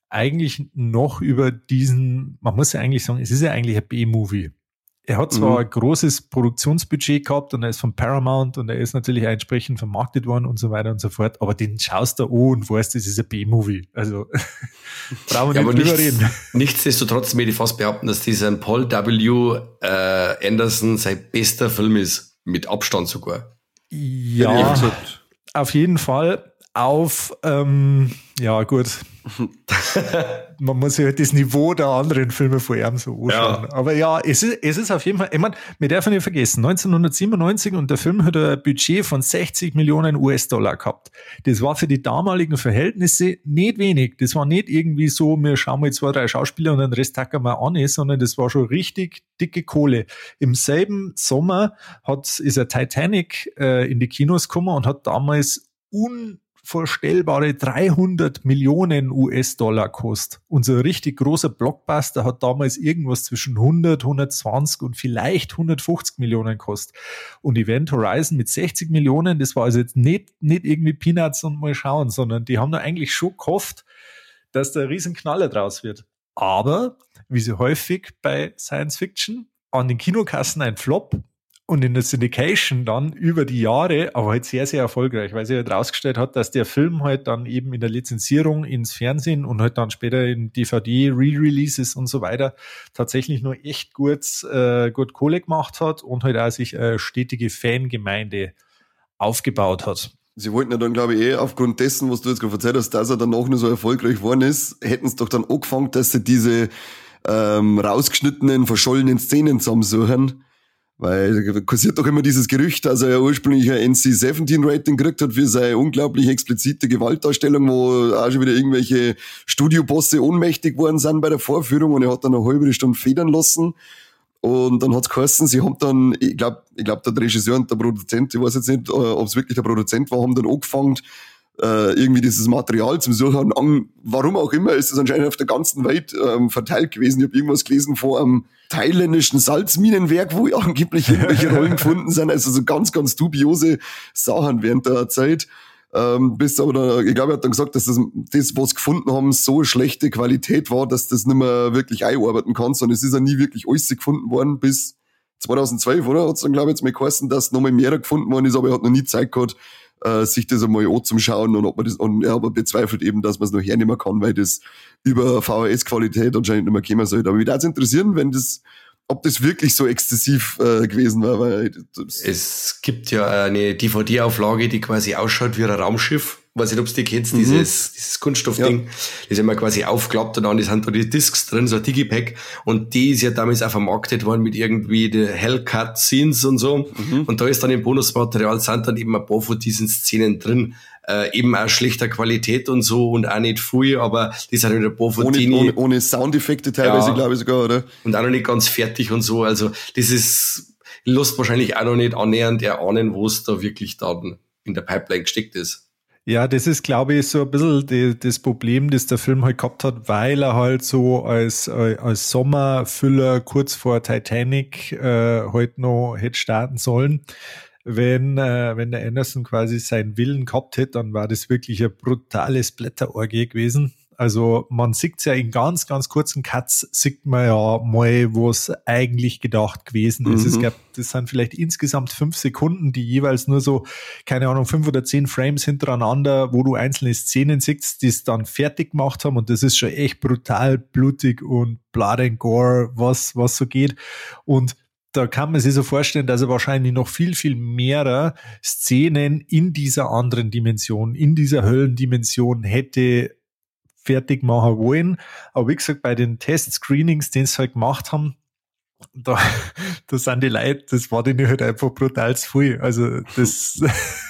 eigentlich noch über diesen, man muss ja eigentlich sagen, es ist ja eigentlich ein B-Movie. Er hat zwar mhm. ein großes Produktionsbudget gehabt und er ist von Paramount und er ist natürlich auch entsprechend vermarktet worden und so weiter und so fort, aber den schaust du an und weißt, das ist ein B-Movie. Also brauchen wir ja, nicht drüber nichts, reden. Nichtsdestotrotz möchte ich fast behaupten, dass dieser Paul W. Äh, Anderson sein bester Film ist, mit Abstand sogar. Ja, auf jeden Fall. Auf, ähm, ja gut, man muss sich halt das Niveau der anderen Filme vor ihm so anschauen. Ja. Aber ja, es ist, es ist auf jeden Fall, ich meine, wir dürfen nicht vergessen, 1997 und der Film hat ein Budget von 60 Millionen US-Dollar gehabt. Das war für die damaligen Verhältnisse nicht wenig. Das war nicht irgendwie so, wir schauen mal zwei, drei Schauspieler und den Rest tacken wir an, sondern das war schon richtig dicke Kohle. Im selben Sommer hat, ist er Titanic äh, in die Kinos gekommen und hat damals un unvorstellbare 300 Millionen US-Dollar kostet. Unser richtig großer Blockbuster hat damals irgendwas zwischen 100, 120 und vielleicht 150 Millionen kostet. Und Event Horizon mit 60 Millionen, das war also jetzt nicht, nicht irgendwie Peanuts und mal schauen, sondern die haben da eigentlich schon gehofft, dass da ein Riesenknaller draus wird. Aber, wie so häufig bei Science Fiction, an den Kinokassen ein Flop und in der Syndication dann über die Jahre, aber halt sehr, sehr erfolgreich, weil sie halt rausgestellt hat, dass der Film halt dann eben in der Lizenzierung ins Fernsehen und halt dann später in DVD, Re-Releases und so weiter tatsächlich nur echt gut, äh, gut Kohle gemacht hat und halt auch sich eine stetige Fangemeinde aufgebaut hat. Sie wollten ja dann, glaube ich, eh aufgrund dessen, was du jetzt gerade erzählt hast, dass er dann noch nur so erfolgreich geworden ist, hätten es doch dann angefangen, dass sie diese ähm, rausgeschnittenen, verschollenen Szenen zusammensuchen weil kursiert doch immer dieses Gerücht, dass er ja ursprünglich ein NC-17-Rating gekriegt hat für seine unglaublich explizite Gewaltdarstellung, wo auch schon wieder irgendwelche Studiobosse ohnmächtig worden sind bei der Vorführung und er hat dann eine halbe Stunde federn lassen. Und dann hat's geheißen, sie haben dann, ich glaube, ich glaub, der Regisseur und der Produzent, ich weiß jetzt nicht, äh, ob es wirklich der Produzent war, haben dann angefangen, äh, irgendwie dieses Material zum Suchen. Und warum auch immer ist es anscheinend auf der ganzen Welt ähm, verteilt gewesen. Ich habe irgendwas gelesen vor einem thailändischen Salzminenwerk, wo angeblich irgendwelche Rollen gefunden sind. Also so ganz, ganz dubiose Sachen während der Zeit. Ähm, bis aber da, ich glaube, er hat dann gesagt, dass das, das, was gefunden haben, so schlechte Qualität war, dass das nicht mehr wirklich einarbeiten kannst. Und es ist ja nie wirklich alles gefunden worden bis 2012, oder? Hat es dann, glaube ich, jetzt mal geheißen, dass nochmal mehr gefunden worden ist, aber er hat noch nie Zeit gehabt, äh, sich das einmal anzuschauen und ob man das, und er aber bezweifelt eben, dass man es noch hernehmen kann, weil das über VHS-Qualität anscheinend nicht mehr kommen sollte. Aber mich würde es interessieren, wenn das, ob das wirklich so exzessiv äh, gewesen war. Weil es gibt ja eine DVD-Auflage, die quasi ausschaut wie ein Raumschiff weiß nicht, ob du die kennst, mhm. dieses, dieses Kunststoffding. Ja. Das ist immer quasi aufklappt und dann sind da die Discs drin, so ein Digipack. Und die ist ja damals auch vermarktet worden mit irgendwie die Hellcut Scenes und so. Mhm. Und da ist dann im Bonusmaterial sind dann eben ein paar von diesen Szenen drin. Äh, eben auch schlechter Qualität und so und auch nicht viel, aber die sind halt ein paar von ohne, ohne, ohne Soundeffekte teilweise, ja. glaube ich sogar, oder? Und auch noch nicht ganz fertig und so. Also das ist, Lust wahrscheinlich auch noch nicht annähernd erahnen, wo es da wirklich dann in der Pipeline gesteckt ist. Ja, das ist, glaube ich, so ein bisschen die, das Problem, das der Film halt gehabt hat, weil er halt so als, als Sommerfüller kurz vor Titanic äh, halt noch hätte starten sollen. Wenn, äh, wenn der Anderson quasi seinen Willen gehabt hätte, dann war das wirklich ein brutales Blätterorgie gewesen. Also man sieht ja in ganz, ganz kurzen Cuts, sieht man ja mal, was eigentlich gedacht gewesen ist. Mhm. Es gab, das sind vielleicht insgesamt fünf Sekunden, die jeweils nur so, keine Ahnung, fünf oder zehn Frames hintereinander, wo du einzelne Szenen siehst, die es dann fertig gemacht haben. Und das ist schon echt brutal blutig und Blood and Gore, was, was so geht. Und da kann man sich so vorstellen, dass er wahrscheinlich noch viel, viel mehr Szenen in dieser anderen Dimension, in dieser Höllendimension hätte fertig machen wollen. Aber wie gesagt, bei den Test-Screenings, die sie halt gemacht haben, da, da sind die Leute, das war denen halt einfach brutal zu viel. Also das,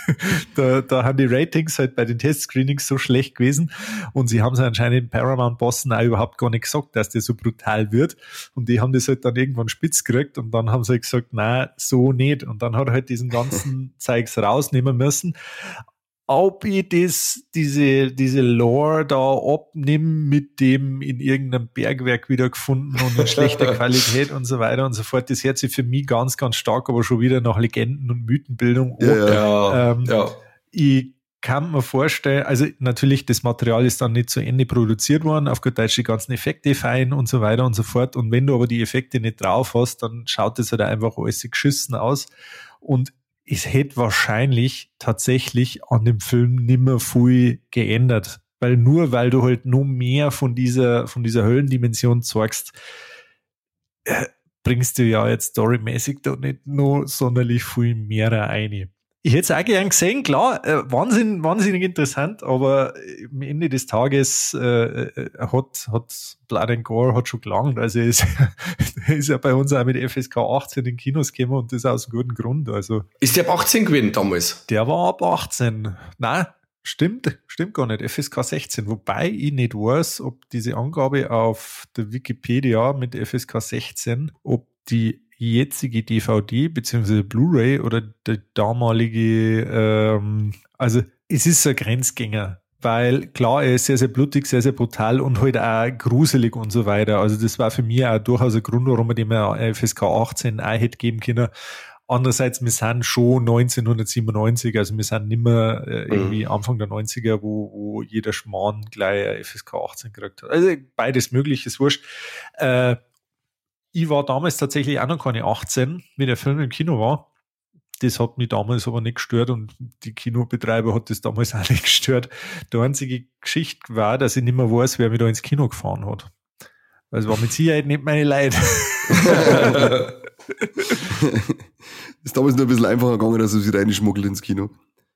da, da haben die Ratings halt bei den Testscreenings so schlecht gewesen. Und sie haben es anscheinend Paramount Bossen auch überhaupt gar nicht gesagt, dass der so brutal wird. Und die haben das halt dann irgendwann spitz gekriegt und dann haben sie halt gesagt, na so nicht. Und dann hat er halt diesen ganzen Zeugs rausnehmen müssen ob ich das, diese, diese Lore da abnehme mit dem in irgendeinem Bergwerk wieder gefunden und in schlechter Qualität und so weiter und so fort. Das hört sich für mich ganz, ganz stark, aber schon wieder nach Legenden und Mythenbildung. Ja, ja, ähm, ja. Ich kann mir vorstellen, also natürlich, das Material ist dann nicht zu Ende produziert worden, auf gut Deutsch die ganzen Effekte fein und so weiter und so fort. Und wenn du aber die Effekte nicht drauf hast, dann schaut das halt einfach alles geschissen aus. Und es hätte wahrscheinlich tatsächlich an dem Film nimmer viel geändert. Weil nur weil du halt nur mehr von dieser, von dieser Höllendimension zeigst, äh, bringst du ja jetzt storymäßig da nicht nur sonderlich viel mehr rein. Ich hätte es auch gern gesehen, klar, äh, Wahnsinn, wahnsinnig interessant, aber am Ende des Tages äh, äh hat, hat Blood and Gore hat schon gelangt. Also ist, ist ja bei uns auch mit FSK 18 in Kinos gekommen und das aus gutem Grund. Also, ist der ab 18 gewesen damals? Der war ab 18. Nein, stimmt, stimmt gar nicht. FSK 16. Wobei ich nicht weiß, ob diese Angabe auf der Wikipedia mit FSK 16, ob die jetzige DVD bzw. Blu-ray oder der damalige, ähm, also es ist ein Grenzgänger, weil klar, er ist sehr, sehr blutig, sehr, sehr brutal und halt auch gruselig und so weiter. Also das war für mich auch durchaus ein Grund, warum man dem FSK 18 auch hätte geben können. Andererseits, wir sind schon 1997, also wir sind nicht mehr äh, irgendwie mhm. Anfang der 90er, wo, wo jeder Schmarrn gleich FSK 18 gekriegt hat. Also beides möglich, ist wurscht. Äh, ich war damals tatsächlich auch noch keine 18, wie der Film im Kino war. Das hat mich damals aber nicht gestört und die Kinobetreiber hat das damals auch nicht gestört. Die einzige Geschichte war, dass ich nicht mehr weiß, wer mich da ins Kino gefahren hat. Also war mit Sicherheit nicht meine Leid. ist damals nur ein bisschen einfacher gegangen, dass er sich reinschmuggelt ins Kino.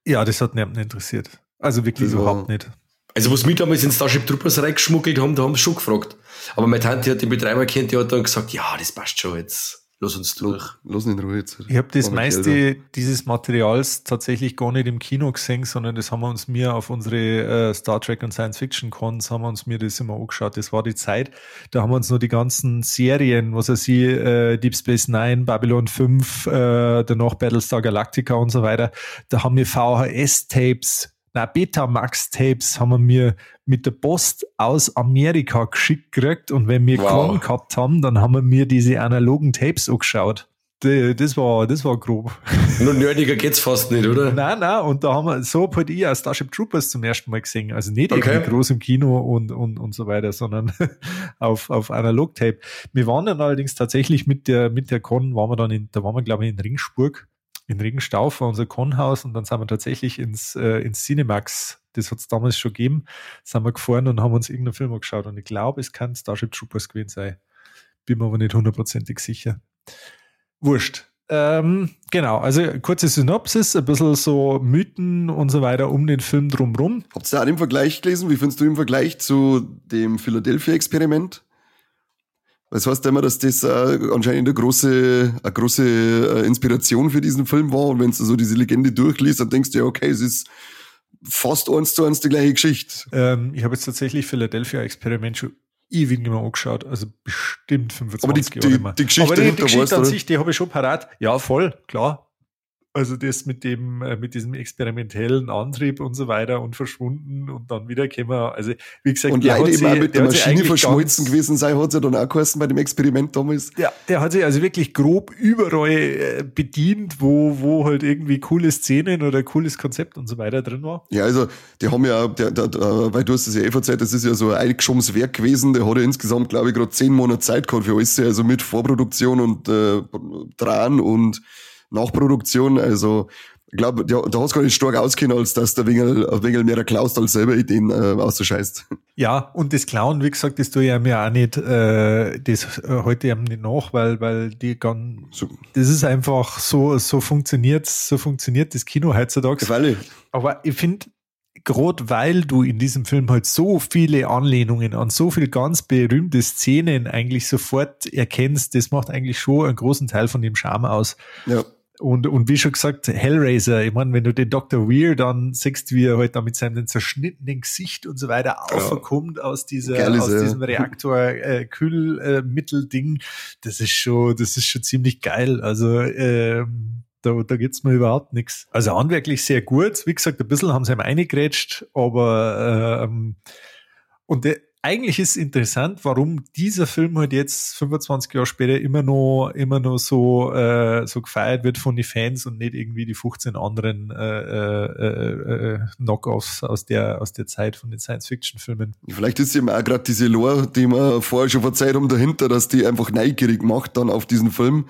Ja, das hat niemanden interessiert. Also wirklich das überhaupt nicht. Also, was mich damals in Starship Troopers reingeschmuggelt haben, da haben sie schon gefragt. Aber meine Tante hat den Betreiber kennt, die hat dann gesagt, ja, das passt schon jetzt. Lass uns durch. Lass ihn in Ruhe jetzt. Ich habe das meiste dieses Materials tatsächlich gar nicht im Kino gesehen, sondern das haben wir uns mir auf unsere äh, Star Trek und Science Fiction Cons haben wir uns mir das immer angeschaut. Das war die Zeit. Da haben wir uns nur die ganzen Serien, was er sie, äh, Deep Space Nine, Babylon 5, äh, danach Battlestar Galactica und so weiter. Da haben wir VHS-Tapes na, Betamax-Tapes haben wir mir mit der Post aus Amerika geschickt gekriegt und wenn wir wow. gehabt haben, dann haben wir mir diese analogen Tapes angeschaut. Das war, das war grob. Nur nerdiger geht's fast nicht, oder? Nein, nein, und da haben wir, so halt ich auch Starship Troopers zum ersten Mal gesehen. Also nicht okay. irgendwie groß im Kino und, und, und so weiter, sondern auf, auf Analog-Tape. Wir waren dann allerdings tatsächlich mit der, mit der Con, waren wir dann in, da waren wir glaube ich in Ringsburg in Regenstauf war unser Conhaus und dann sind wir tatsächlich ins, äh, ins Cinemax, das hat es damals schon gegeben, sind wir gefahren und haben uns irgendeinen Film angeschaut und ich glaube, es kann Starship Troopers gewesen sein. Bin mir aber nicht hundertprozentig sicher. Wurscht. Ähm, genau, also kurze Synopsis, ein bisschen so Mythen und so weiter um den Film drumrum. Habt ihr auch den Vergleich gelesen? Wie findest du im Vergleich zu dem Philadelphia-Experiment? Das heißt immer, dass das äh, anscheinend eine große, eine große äh, Inspiration für diesen Film war. Und wenn du so diese Legende durchliest, dann denkst du ja, okay, es ist fast eins zu eins die gleiche Geschichte. Ähm, ich habe jetzt tatsächlich Philadelphia Experiment schon ewig nicht mehr angeschaut, also bestimmt 25 Aber die, Jahre die. Die Geschichte, Aber die, die Geschichte an sich, die habe ich schon parat. Ja, voll, klar. Also das mit dem, äh, mit diesem experimentellen Antrieb und so weiter und verschwunden und dann wieder kämen Also wie gesagt, und leider eben auch mit der, der Maschine verschmolzen gewesen sein, hat es ja dann auch geheißen bei dem Experiment damals. Ja, der hat sich also wirklich grob überall äh, bedient, wo, wo halt irgendwie coole Szenen oder cooles Konzept und so weiter drin war. Ja, also die haben ja, der, der, der, weil du hast es ja eh verzeiht, das ist ja so ein eingeschobenes Werk gewesen, der hat ja insgesamt, glaube ich, gerade zehn Monate Zeit gehabt für alles, also mit Vorproduktion und äh, dran und Nachproduktion. Also ich glaube, hast du gar nicht stark auskennen, als dass der Wingel, Wingel mehr klaust, als selber Ideen äh, auszuscheißt. Ja, und das Klauen, wie gesagt, das tue ich mir auch nicht, äh, das äh, heute eben nicht nach, weil, weil die ganz, so. das ist einfach so, so funktioniert, so funktioniert das Kino heutzutage. Weil Aber ich finde, gerade weil du in diesem Film halt so viele Anlehnungen an so viele ganz berühmte Szenen eigentlich sofort erkennst, das macht eigentlich schon einen großen Teil von dem Charme aus. Ja. Und, und wie schon gesagt, Hellraiser, ich meine, wenn du den Dr. Weir dann siehst, wie er halt da mit seinem zerschnittenen Gesicht und so weiter ja. aufkommt aus dieser, Geil aus diesem Reaktor äh, das ist schon, das ist schon ziemlich geil. Also ähm, da, da geht's mir überhaupt nichts. Also handwerklich sehr gut. Wie gesagt, ein bisschen haben sie ihm eingegrätscht, aber ähm, und der, eigentlich ist interessant, warum dieser Film halt jetzt 25 Jahre später immer noch immer noch so äh, so gefeiert wird von den Fans und nicht irgendwie die 15 anderen äh, äh, äh, Knockoffs aus der aus der Zeit von den Science-Fiction-Filmen. Vielleicht ist eben auch gerade diese Lore, die man vorher schon verzeiht um dahinter, dass die einfach neugierig macht dann auf diesen Film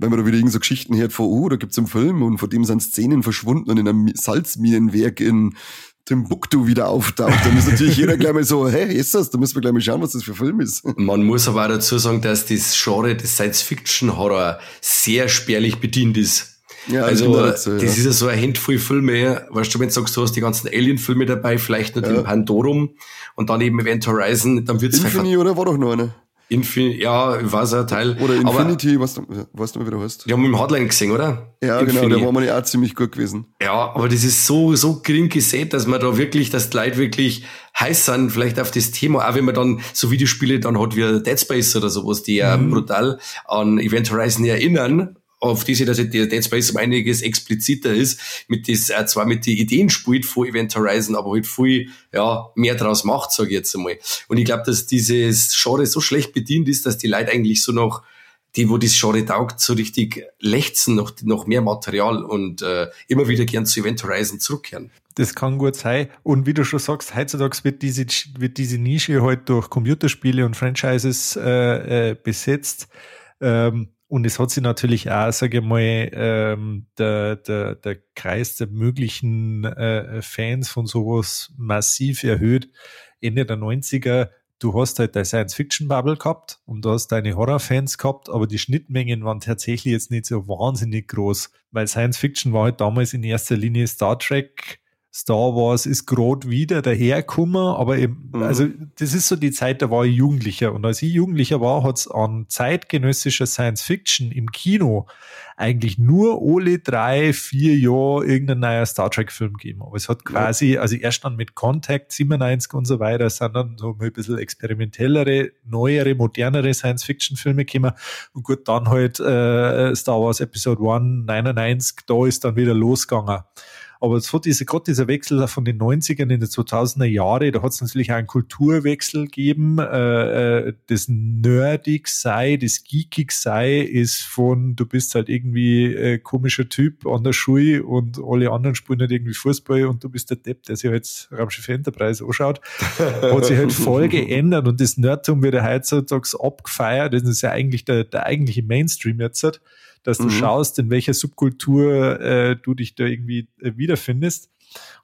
wenn man da wieder irgend so Geschichten hört von, oh, da gibt's einen Film und von dem sind Szenen verschwunden und in einem Salzminenwerk in Timbuktu wieder auftaucht, dann ist natürlich jeder gleich mal so, hey, ist das? Da müssen wir gleich mal schauen, was das für ein Film ist. Man muss aber auch dazu sagen, dass das Genre des Science-Fiction-Horror sehr spärlich bedient ist. Ja, also, das, dazu, das ist ja so ein Handvoll Filme, weißt du, wenn du sagst, du hast die ganzen Alien-Filme dabei, vielleicht noch ja. den Pandorum und dann eben Event Horizon, dann wird's Infinity, oder war doch noch eine? Infinity, ja, war so ein Teil. Oder Infinity, aber, was, du, was du mal wieder hast. Wir haben im Hotline gesehen, oder? Ja, Infinity. genau, der war mir ja auch ziemlich gut gewesen. Ja, aber das ist so, so gering gesät, dass man da wirklich, dass die Leute wirklich heiß sind, vielleicht auf das Thema, auch wenn man dann so Videospiele dann hat wie Dead Space oder sowas, die ja mhm. brutal an Event Horizon erinnern, auf diese, dass der Dead Space um einiges expliziter ist, mit das, äh, zwar mit den Ideen spielt von Event Horizon, aber halt viel, ja, mehr draus macht, sage ich jetzt einmal. Und ich glaube, dass dieses Genre so schlecht bedient ist, dass die Leute eigentlich so noch, die, wo das Genre taugt, so richtig lechzen noch, noch mehr Material und äh, immer wieder gern zu Event Horizon zurückkehren. Das kann gut sein. Und wie du schon sagst, heutzutage wird diese, wird diese Nische halt durch Computerspiele und Franchises äh, äh, besetzt. Ähm, und es hat sich natürlich auch, sage ich mal, ähm, der, der, der Kreis der möglichen äh, Fans von sowas massiv erhöht. Ende der 90er, du hast halt deine Science-Fiction-Bubble gehabt und du hast deine Horror-Fans gehabt, aber die Schnittmengen waren tatsächlich jetzt nicht so wahnsinnig groß, weil Science-Fiction war halt damals in erster Linie Star Trek, Star Wars ist gerade wieder dahergekommen, aber eben, mhm. also das ist so die Zeit, da war ich Jugendlicher und als ich Jugendlicher war, hat es an zeitgenössischer Science Fiction im Kino eigentlich nur alle drei, vier Jahre irgendein neuer Star Trek Film gegeben. Aber es hat quasi, also erst dann mit Contact 97 und so weiter, sind dann so ein bisschen experimentellere, neuere, modernere Science Fiction Filme gekommen und gut, dann halt äh, Star Wars Episode 1, 99, da ist dann wieder losgegangen. Aber es hat diese, gerade dieser Wechsel von den 90ern in die 2000er Jahre, da hat es natürlich auch einen Kulturwechsel gegeben. Äh, äh, das Nerdig sei, das Geekig sei, ist von, du bist halt irgendwie äh, komischer Typ an der Schule und alle anderen spielen halt irgendwie Fußball und du bist der Depp, der sich jetzt Raumschiff Enterprise anschaut. hat sich halt voll geändert und das Nerdtum wird ja heutzutage abgefeiert. Das ist ja eigentlich der, der eigentliche Mainstream jetzt dass du mhm. schaust, in welcher Subkultur äh, du dich da irgendwie äh, wiederfindest.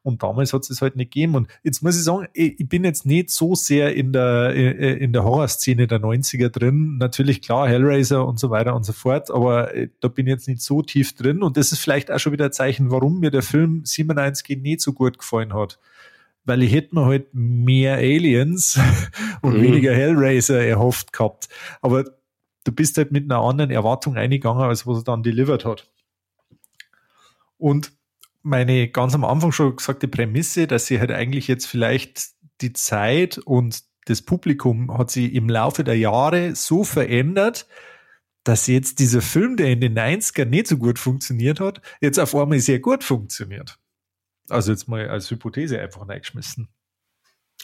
Und damals hat es halt nicht gegeben. Und jetzt muss ich sagen, ich bin jetzt nicht so sehr in der, äh, in der Horrorszene der 90er drin. Natürlich klar, Hellraiser und so weiter und so fort, aber äh, da bin ich jetzt nicht so tief drin. Und das ist vielleicht auch schon wieder ein Zeichen, warum mir der Film 97 nicht so gut gefallen hat. Weil ich hätte mir halt mehr Aliens und mhm. weniger Hellraiser erhofft gehabt. Aber du bist halt mit einer anderen Erwartung eingegangen, als was er dann delivered hat. Und meine ganz am Anfang schon gesagte Prämisse, dass sie halt eigentlich jetzt vielleicht die Zeit und das Publikum hat sich im Laufe der Jahre so verändert, dass jetzt dieser Film, der in den 90ern nicht so gut funktioniert hat, jetzt auf einmal sehr gut funktioniert. Also jetzt mal als Hypothese einfach reingeschmissen.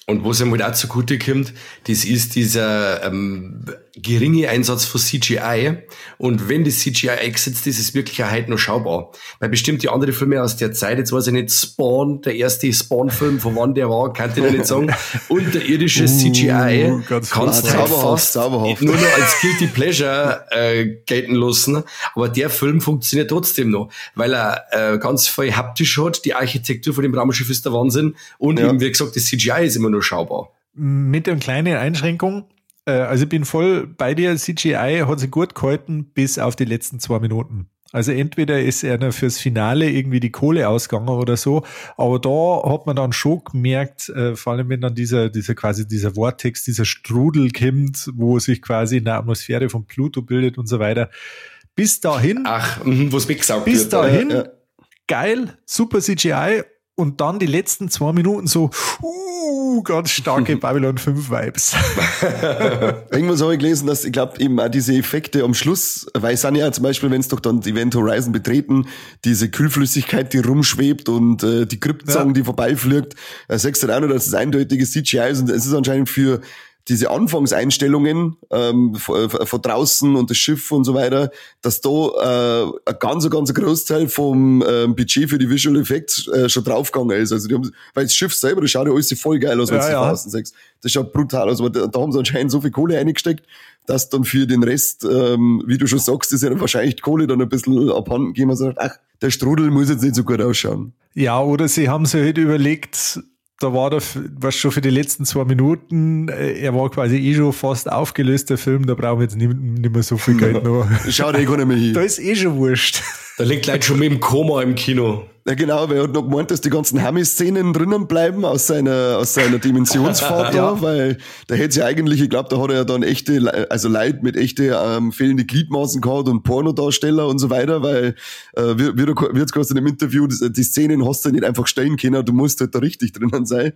Und was ihm halt auch zugute kommt, das ist dieser ähm, geringe Einsatz von CGI. Und wenn das CGI eingesetzt ist, ist es wirklich auch heute noch schaubar. Bei bestimmte andere Filme aus der Zeit, jetzt weiß ich nicht, Spawn, der erste Spawn-Film, von wann der war, kann ich noch nicht sagen. Unterirdisches uh, CGI kannst du halt fast nur noch als Guilty Pleasure äh, gelten lassen. Aber der Film funktioniert trotzdem noch, weil er äh, ganz viel haptisch hat. Die Architektur von dem Raumschiff ist der Wahnsinn. Und ja. eben, wie gesagt, das CGI ist immer noch durchschaubar. Mit einer kleinen Einschränkung. Äh, also ich bin voll bei dir. CGI hat sich gut gehalten bis auf die letzten zwei Minuten. Also entweder ist er fürs Finale irgendwie die Kohle ausgegangen oder so, aber da hat man dann schon gemerkt, äh, vor allem wenn dann dieser, dieser quasi dieser Vortex, dieser Strudel kommt, wo sich quasi in der Atmosphäre von Pluto bildet und so weiter, Bis dahin. Ach, mh, wo es weggesaugt Bis wird. dahin, Ja, ja. geil, super CGI und dann die letzten zwei Minuten so, uh, ganz starke Babylon 5 Vibes. Irgendwas habe ich gelesen, dass ich glaube eben auch diese Effekte am Schluss, weil es sind ja zum Beispiel, wenn es doch dann Event Horizon betreten, diese Kühlflüssigkeit, die rumschwebt und äh, die Kryptsong, Ja. die vorbeifliegt, da sagst du dann auch noch, dass es eindeutige CGI ist und es ist anscheinend für diese Anfangseinstellungen ähm, von, von draußen und das Schiff und so weiter, dass da äh, ein ganz, ganz Großteil vom ähm, Budget für die Visual Effects äh, schon draufgegangen ist. Also die haben, weil das Schiff selber, das schaut ja alles voll geil aus, wenn Ja, du ja. ja, außen sagst. Das schaut brutal aus, aber da, da haben sie anscheinend so viel Kohle eingesteckt, dass dann für den Rest, ähm, wie du schon sagst, ist ja dann wahrscheinlich die Kohle dann ein bisschen abhanden gehen. Man sagt, ach, der Strudel muss jetzt nicht so gut ausschauen. Ja, oder sie haben sich halt überlegt, da war der, was schon für die letzten zwei Minuten, äh, er war quasi eh schon fast aufgelöst, der Film, da brauchen wir jetzt nicht, nicht mehr so viel Geld noch. Schaut eh gar nicht mehr hin. Da ist eh schon wurscht. Da liegt gleich schon mit dem Koma im Kino. Ja, genau, weil er hat noch gemeint, dass die ganzen Hammy-Szenen drinnen bleiben aus seiner, aus seiner Dimensionsfahrt Ja. weil da hätte sie eigentlich, ich glaube, da hat er ja dann echte, also Leute mit echte ähm, fehlende Gliedmaßen gehabt und Pornodarsteller und so weiter, weil, äh, wie, wie du wie jetzt gerade in dem Interview, das, die Szenen hast du nicht einfach stellen können, du musst halt da richtig drinnen sein.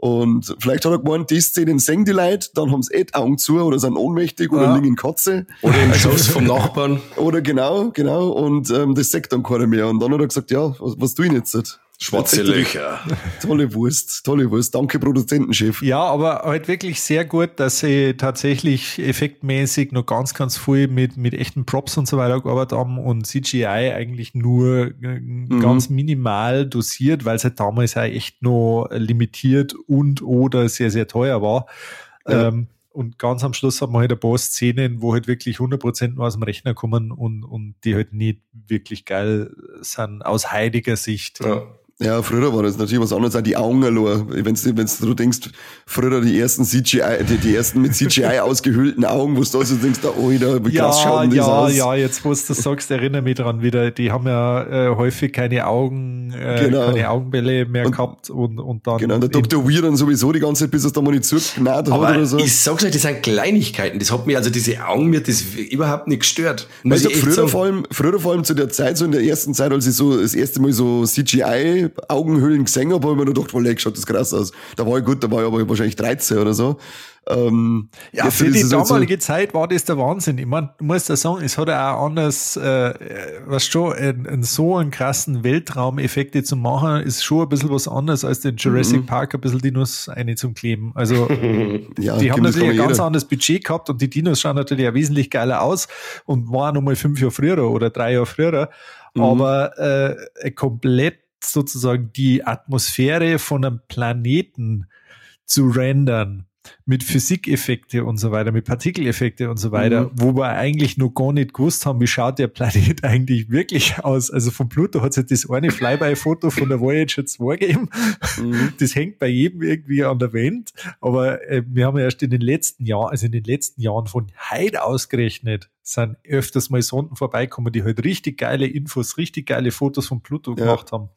Und vielleicht hat er gemeint, die Szenen singen die Leute, dann haben sie eh die Augen zu oder sind ohnmächtig oder Ja. liegen in Katze. Oder im Schoß vom Nachbarn. Oder genau, genau. Und ähm, das sagt dann keiner mehr. Und dann hat er gesagt, ja, was, was tue ich jetzt? Schwarze Löcher. Tolle Wurst, tolle Wurst. Danke, Produzentenchef. Ja, aber halt wirklich sehr gut, dass sie tatsächlich effektmäßig noch ganz, ganz viel mit, mit echten Props und so weiter gearbeitet haben und CGI eigentlich nur äh, ganz minimal dosiert, weil es halt damals auch echt noch limitiert und oder sehr, sehr teuer war. Ja. Ähm, und ganz am Schluss haben wir halt ein paar Szenen, wo halt wirklich 100% nur aus dem Rechner kommen und, und die halt nicht wirklich geil sind aus heiliger Sicht. Ja. Ja, früher war das natürlich was anderes, auch die Augen allein. Wenn du, wenn du denkst, früher die ersten CGI, die, die ersten mit CGI ausgehöhlten Augen, wo du da so denkst, da, oh, da, wie krass schaut denn das ja, aus? ja, jetzt wo du das sagst, erinnere mich dran wieder. Die haben ja äh, häufig keine Augen, äh, Genau. keine Augenbälle mehr Und- gehabt und, und dann. Genau, der Dr. Weir dann sowieso die ganze Zeit, bis er es da mal nicht zugenäht hat Aber oder so. ich sag's euch, das sind Kleinigkeiten. Das hat mir, also diese Augen, mir das überhaupt nicht gestört. Muss Weißt du, früher vor, allem, früher vor allem zu der Zeit, so in der ersten Zeit, als ich so das erste Mal so CGI-Augenhöhlen gesehen habe, habe ich mir nur gedacht, well, schaut das krass aus. Da war ich gut, da war ich aber wahrscheinlich 13 oder so. Ähm, ja, für die halt so- damalige Zeit war das der Wahnsinn. Ich meine, du musst ja sagen, es hat ja auch anders, äh, was schon, in, in so einen krassen Weltraumeffekte zu machen, ist schon ein bisschen was anderes als den Mhm. Jurassic Park ein bisschen Dinos eine zum Kleben. Also, ja, die haben natürlich ein ganz jeder. anderes Budget gehabt und die Dinos schauen natürlich auch wesentlich geiler aus und waren nochmal fünf Jahre früher oder drei Jahre früher. Mhm. Aber äh, komplett sozusagen die Atmosphäre von einem Planeten zu rendern mit Physikeffekte und so weiter, mit Partikeleffekte und so weiter, Mhm. wo wir eigentlich noch gar nicht gewusst haben, wie schaut der Planet eigentlich wirklich aus. Also von Pluto hat es ja das eine Flyby-Foto von der Voyager 2 gegeben. Mhm. Das hängt bei jedem irgendwie an der Wand. Aber äh, wir haben ja erst in den letzten Jahren, also in den letzten Jahren von heute ausgerechnet, sind öfters mal Sonden vorbeikommen, die halt richtig geile Infos, richtig geile Fotos von Pluto Ja. gemacht haben.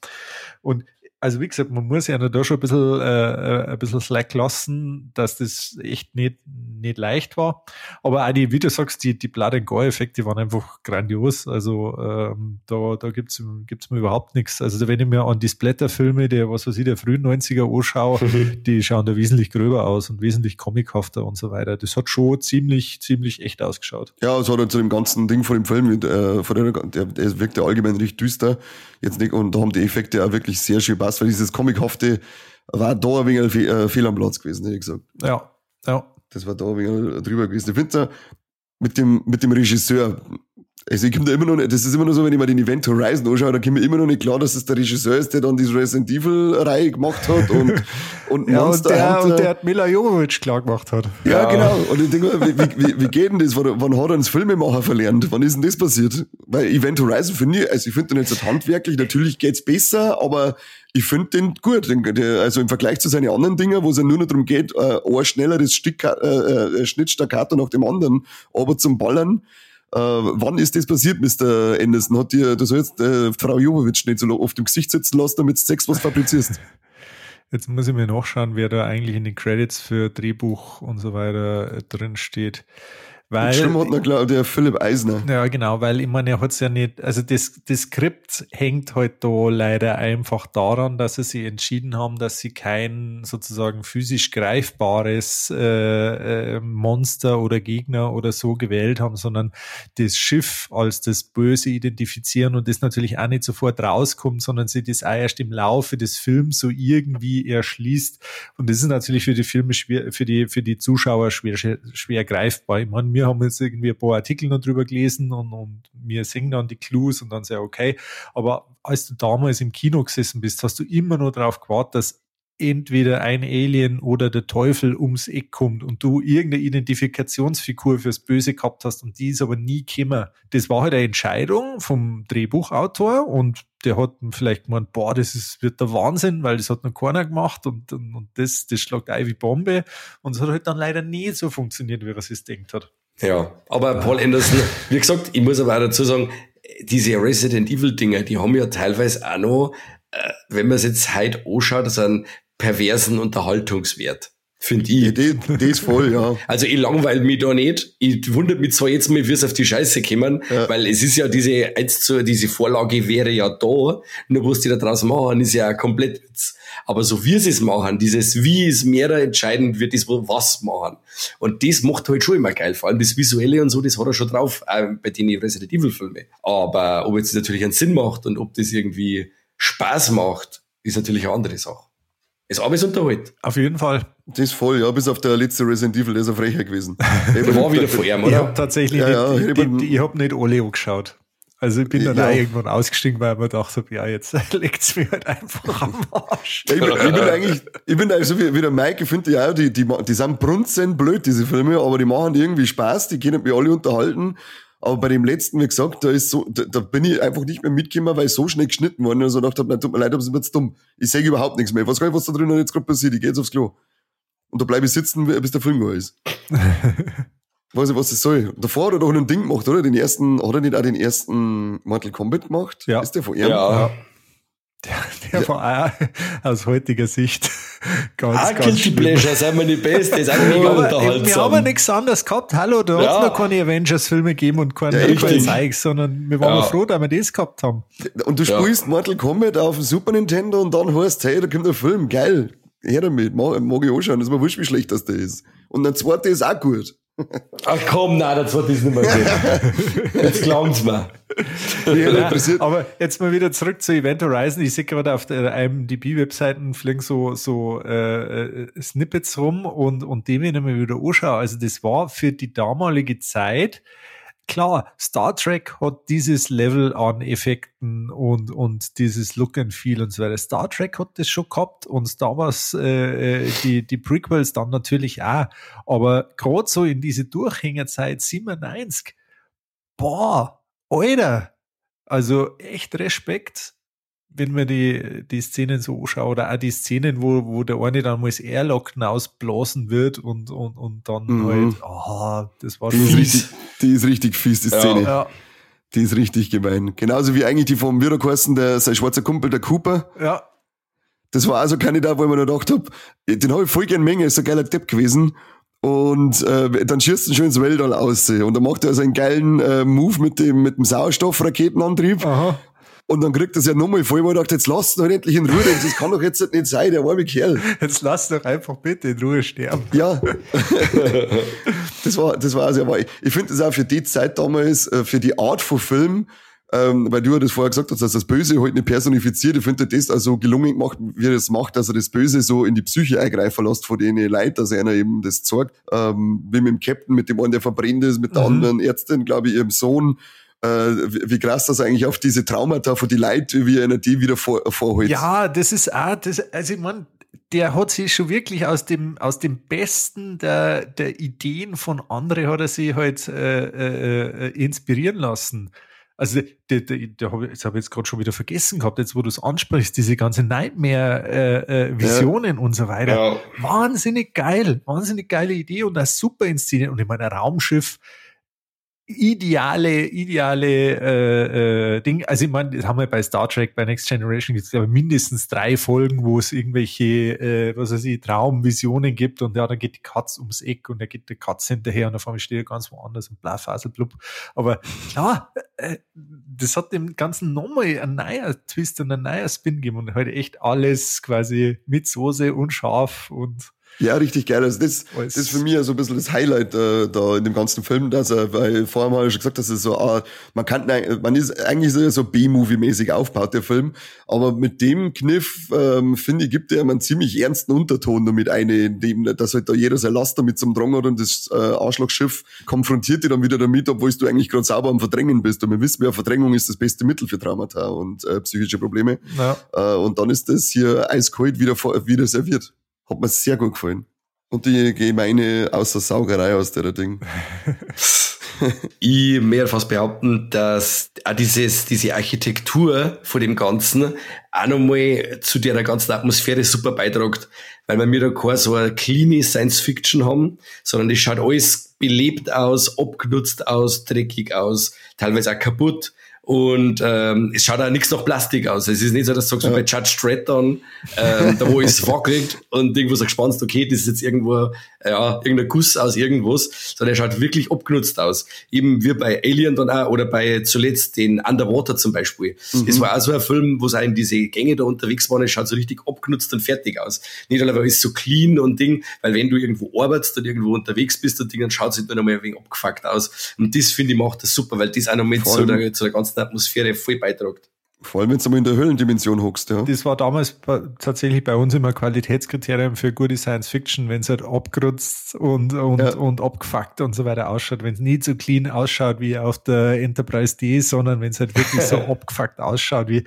Und also wie gesagt, man muss ja da schon ein bisschen, äh, ein bisschen Slack lassen, dass das echt nicht, nicht leicht war. Aber auch die, wie du sagst, die, die Blood and Gore-Effekte waren einfach grandios. Also ähm, da, da gibt's gibt's mir überhaupt nichts. Also wenn ich mir an die Splatter-Filme der, was weiß ich, der frühen 90er anschaue, die schauen da wesentlich gröber aus und wesentlich comichafter und so weiter. Das hat schon ziemlich, ziemlich echt ausgeschaut. Ja, es hat halt zu dem ganzen Ding von dem Film, äh, von der, der, der wirkt ja allgemein richtig düster. Jetzt nicht, und da haben die Effekte auch wirklich sehr schön passt, weil dieses Comichafte war da ein wenig äh, Fehl am Platz gewesen, hätte ich gesagt. Ja, ja. Das war da ein wenig drüber gewesen. Ich finde mit dem, mit dem Regisseur, also ich komme da immer noch nicht, das ist immer noch so, wenn ich mir den Event Horizon anschaue, da kommt mir immer noch nicht klar, dass es der Regisseur ist, der dann diese Resident Evil Reihe gemacht hat und, und Ja, und Monster der, Hunter. und der hat Mila Jovovich klar gemacht hat. Ja, Ja. genau. Und ich denke mir, wie, wie, wie- geht denn das? Wann, wann hat er ins Filmemacher verlernt? Wann ist denn das passiert? Weil Event Horizon finde ich, also ich finde den jetzt handwerklich, natürlich geht's besser, aber ich finde den gut. Also im Vergleich zu seinen anderen Dingen, wo es ja nur noch darum geht, äh, ein schnelleres Stück, äh, äh, Schnittstaccato nach dem anderen, aber zum Ballern. Äh, wann ist das passiert, Mr. Anderson? Hat dir, du sollst äh, Frau Jovovich nicht so oft im Gesicht sitzen lassen, damit du Sex was fabrizierst? Jetzt muss ich mir nachschauen, wer da eigentlich in den Credits für Drehbuch und so weiter äh, drin steht. Weil, Schlimm hat noch, glaube der Philipp Eisner. Ja, genau, weil ich meine, er hat es ja nicht, also das, das Skript hängt halt da leider einfach daran, dass sie sich entschieden haben, dass sie kein sozusagen physisch greifbares äh, äh, Monster oder Gegner oder so gewählt haben, sondern das Schiff als das Böse identifizieren und das natürlich auch nicht sofort rauskommt, sondern sie das auch erst im Laufe des Films so irgendwie erschließt. Und das ist natürlich für die Filme schwer, für die, für die Zuschauer schwer, schwer greifbar. Ich meine, wir haben jetzt irgendwie ein paar Artikel noch drüber gelesen und, und wir singen dann die Clues und dann sehr okay. Aber als du damals im Kino gesessen bist, hast du immer nur darauf gewartet, dass entweder ein Alien oder der Teufel ums Eck kommt und du irgendeine Identifikationsfigur fürs Böse gehabt hast und die ist aber nie gekommen. Das war halt eine Entscheidung vom Drehbuchautor und der hat vielleicht gemeint, boah, das ist, wird der Wahnsinn, weil das hat noch keiner gemacht und, und, und das, das schlagt ein wie Bombe und es hat halt dann leider nie so funktioniert, wie er es denkt hat. Ja, aber Paul Anderson, wie gesagt, ich muss aber auch dazu sagen, diese Resident Evil Dinger, die haben ja teilweise auch noch, äh, wenn man es jetzt heute anschaut, so einen perversen Unterhaltungswert. Finde ich. Ja, das, das voll, ja. Also ich langweile mich da nicht. Ich wundert mich zwar jetzt mal, wie es auf die Scheiße kommen, ja. weil es ist ja diese, eins zu, diese Vorlage wäre ja da, nur was die da draus machen, ist ja komplett Witz. Aber so wie sie es machen, dieses Wie ist mehr entscheidend wird, das was machen. Und das macht halt schon immer geil. Vor allem das Visuelle und so, das hat er schon drauf, äh, bei den Resident Evil Filmen. Aber ob jetzt das natürlich einen Sinn macht und ob das irgendwie Spaß macht, ist natürlich eine andere Sache. Ist alles unterhalt. Auf jeden Fall. Das ist voll, ja, bis auf der letzte Resident Evil, ist ein Frecher gewesen. der war wieder vor ihm, oder? Ich habe tatsächlich ja, nicht, ja, ich, ich, ich habe nicht alle angeschaut. Also ich bin dann ja. auch irgendwann ausgestiegen, weil man dachte, ja, jetzt legt's mir halt einfach am Arsch. Ja, ich, bin, ich bin eigentlich, ich bin also wie, wie der Mike, ich finde ja auch, die, die, die sind brunzen blöd, diese Filme, aber die machen irgendwie Spaß, die können mich alle unterhalten. Aber bei dem letzten, wie gesagt, da ist so, da, da bin ich einfach nicht mehr mitgekommen, weil ich so schnell geschnitten worden und so gedacht habe, tut mir leid, aber es wird dumm. Ich sehe überhaupt nichts mehr. Ich weiß gar nicht, was da drinnen jetzt gerade passiert. Ich gehe jetzt aufs Klo. Und da bleibe ich sitzen, bis der Film war ist. weiß ich, was das soll. Davor hat er doch ein Ding gemacht, oder? Den ersten, hat er nicht auch den ersten Mortal Kombat gemacht? Ja. Ist der von ihm? Ja. Der, der ja. war auch aus heutiger Sicht ganz, ah, ganz Guilty Pleasure, sind wir die Beste, ist auch mega unterhaltsam. Wir haben ja nichts anderes gehabt. Hallo, da ja. hat es noch keine Avengers-Filme gegeben und keine ja, Zeug, sondern wir waren ja. froh, dass wir das gehabt haben. Und du spielst Mortal Kombat auf dem Super Nintendo und dann heißt hey, da kommt ein Film, geil. Her damit, mag, mag ich anschauen, das ist mir wurscht, wie schlecht das der ist. Und der zweite ist auch gut. Ach komm, nein, das wird das nicht mehr gut. Jetzt glauben's mir. Ja, aber jetzt mal wieder zurück zu Event Horizon. Ich sehe gerade auf der IMDb-Webseiten fliegen so, so äh, äh, Snippets rum und, und dem, wenn ich mir wieder anschaue, also das war für die damalige Zeit klar, Star Trek hat dieses Level an Effekten und, und dieses Look and Feel und so weiter. Star Trek hat das schon gehabt und Wars, äh, äh die, die Prequels dann natürlich auch. Aber gerade so in diese Durchhängerzeit 97, boah, Alter, also echt Respekt wenn man die, die Szenen so anschaut, oder auch die Szenen, wo, wo der eine dann mal das Airlocken ausblasen wird und, und, und dann mhm. halt, oh, das war die schon. Ist richtig, die ist richtig fies, die Szene. Ja. ja. Die ist richtig gemein. Genauso wie eigentlich die vom Wiederkosten, der, sein schwarzer Kumpel, der Cooper. Ja. Das war also Kandidat, wo ich mir noch gedacht habe, den habe ich voll gerne Menge, ist ein geiler Depp gewesen. Und äh, dann schießt er schon ins Weltall aus. Und dann macht er also einen geilen äh, Move mit dem, mit dem Sauerstoffraketenantrieb. Aha. Und dann kriegt er es ja nochmal voll, weil ich dachte, jetzt lass ihn doch endlich in Ruhe, das kann doch jetzt nicht sein, der arme Kerl. Jetzt lass doch einfach bitte in Ruhe sterben. Ja. das war, das war also, aber ich, ich finde das auch für die Zeit damals, äh, für die Art von Film, ähm, weil du ja das vorher gesagt hast, dass das Böse halt nicht personifiziert. Ich finde das also gelungen gemacht, wie er das macht, dass er das Böse so in die Psyche eingreifen lässt von denen Leuten, dass einer eben das zeigt. Ähm, wie mit dem Captain, mit dem einen, der verbrennt ist, mit der mhm. anderen Ärztin, glaube ich, ihrem Sohn wie krass das eigentlich auf diese Traumata von die Leute, wie einer die wieder vor, vorholt. Ja, das ist auch, das, also ich meine, der hat sich schon wirklich aus dem, aus dem Besten der, der Ideen von anderen hat er sich halt äh, äh, äh inspirieren lassen. Also, der, der, der hab, jetzt habe ich jetzt gerade schon wieder vergessen gehabt, jetzt wo du es ansprichst, diese ganze Nightmare-Visionen äh, äh, und so weiter. Ja. Wahnsinnig geil, wahnsinnig geile Idee und eine super inszeniert. Und ich meine, ein Raumschiff, ideale, ideale äh, äh, Ding. Also ich meine, das haben wir bei Star Trek, bei Next Generation gibt es aber mindestens drei Folgen, wo es irgendwelche, äh, was weiß ich, Traumvisionen gibt und ja, dann geht die Katze ums Eck und da geht die Katze hinterher und auf einmal steht er ganz woanders und blub. Aber klar, äh, das hat dem Ganzen nochmal ein neuer Twist und ein neuer Spin gegeben und heute echt alles quasi mit Soße und scharf und ja, richtig geil. Also das, das ist für mich so ein bisschen das Highlight äh, da in dem ganzen Film, dass er, weil vorher mal schon gesagt, dass es so, ah, man kann, man ist eigentlich so B-Movie-mäßig aufgebaut, der Film, aber mit dem Kniff, ähm, finde ich, gibt er einen ziemlich ernsten Unterton damit eine, in dem, dass halt da jeder sein Laster mit zum Drang hat und das äh, Arschlochschiff konfrontiert dich dann wieder damit, obwohl du eigentlich gerade sauber am Verdrängen bist. Und wir wissen ja, Verdrängung ist das beste Mittel für Traumata und äh, psychische Probleme. Ja. Äh, und dann ist das hier eiskalt wieder, wieder serviert. Hat mir sehr gut gefallen. Und die gemeine außer Saugerei aus der Ding. ich mehr fast behaupten, dass auch dieses, diese Architektur von dem Ganzen auch nochmal zu der ganzen Atmosphäre super beitragt, weil wir mir da keine so eine clean Science Fiction haben, sondern das schaut alles belebt aus, abgenutzt aus, dreckig aus, teilweise auch kaputt. Und ähm, es schaut auch nichts nach Plastik aus. Es ist nicht so, dass du sagst, ja. bei Judge Stratton, ähm, da wo es wackelt und irgendwo so gespannt, okay, das ist jetzt irgendwo, ja, irgendein Guss aus irgendwas, sondern er schaut wirklich abgenutzt aus. Eben wie bei Alien dann auch, oder bei zuletzt den Underwater zum Beispiel. Mhm. Das war auch so ein Film, wo es in diese Gänge da unterwegs waren, es schaut so richtig abgenutzt und fertig aus. Nicht allein, weil es so clean und Ding, weil wenn du irgendwo arbeitest und irgendwo unterwegs bist und Ding, dann schaut es halt noch mal ein wenig abgefuckt aus. Und das finde ich macht das super, weil das auch noch mit zu der, zu der ganzen ganzen Atmosphäre voll beiträgt. Vor allem, wenn du mal in der Höhlendimension hockst, ja. Das war damals tatsächlich bei uns immer Qualitätskriterium für gute Science Fiction, wenn es halt abgerutzt und, und, ja. und abgefuckt und so weiter ausschaut. Wenn es nicht so clean ausschaut wie auf der Enterprise D, sondern wenn es halt wirklich so abgefuckt ausschaut wie,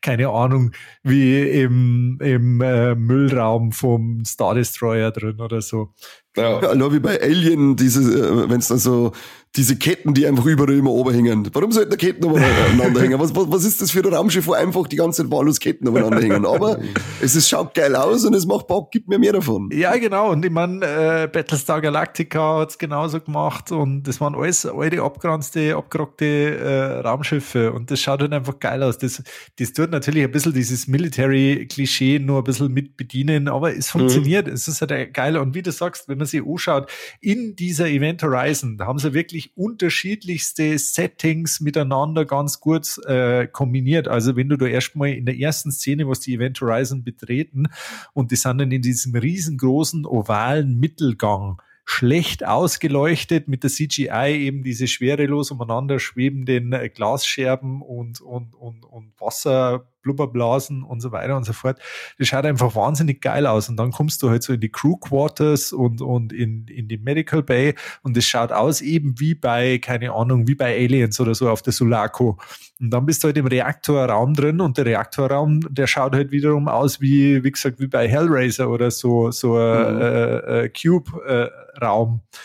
keine Ahnung, wie im, im äh, Müllraum vom Star Destroyer drin oder so. Ja, ja wie bei Alien, äh, wenn es dann so diese Ketten, die einfach überall immer oben hängen. Warum sollten da Ketten übereinander hängen? Was, was, was ist das für ein Raumschiff, wo einfach die ganze Zeit wahllos Ketten übereinander hängen? Aber es ist, schaut geil aus und es macht Bock, gibt mir mehr davon. Ja, genau. Und ich meine, äh, Battlestar Galactica hat's genauso gemacht und das waren alles alte, abgeranzte, abgerockte äh, Raumschiffe und das schaut halt einfach geil aus. Das, das tut natürlich ein bisschen dieses Military-Klischee nur ein bisschen mit bedienen, aber es funktioniert. Mhm. Es ist halt geil. Und wie du sagst, wenn man sich anschaut, in dieser Event Horizon, da haben sie wirklich wirklich unterschiedlichste Settings miteinander ganz gut äh, kombiniert. Also wenn du da erstmal in der ersten Szene, was die Event Horizon betreten und die sind dann in diesem riesengroßen ovalen Mittelgang schlecht ausgeleuchtet mit der CGI eben diese schwerelos umeinander schwebenden äh, Glasscherben und, und, und, und Wasser Blubberblasen und so weiter und so fort. Das schaut einfach wahnsinnig geil aus. Und dann kommst du halt so in die Crew Quarters und, und in, in die Medical Bay und es schaut aus eben wie bei, keine Ahnung, wie bei Aliens oder so auf der Sulaco. Und dann bist du halt im Reaktorraum drin und der Reaktorraum, der schaut halt wiederum aus wie, wie gesagt, wie bei Hellraiser oder so, so ein mhm. äh, äh, Cube-Raum. Äh,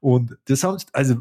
und das haben, also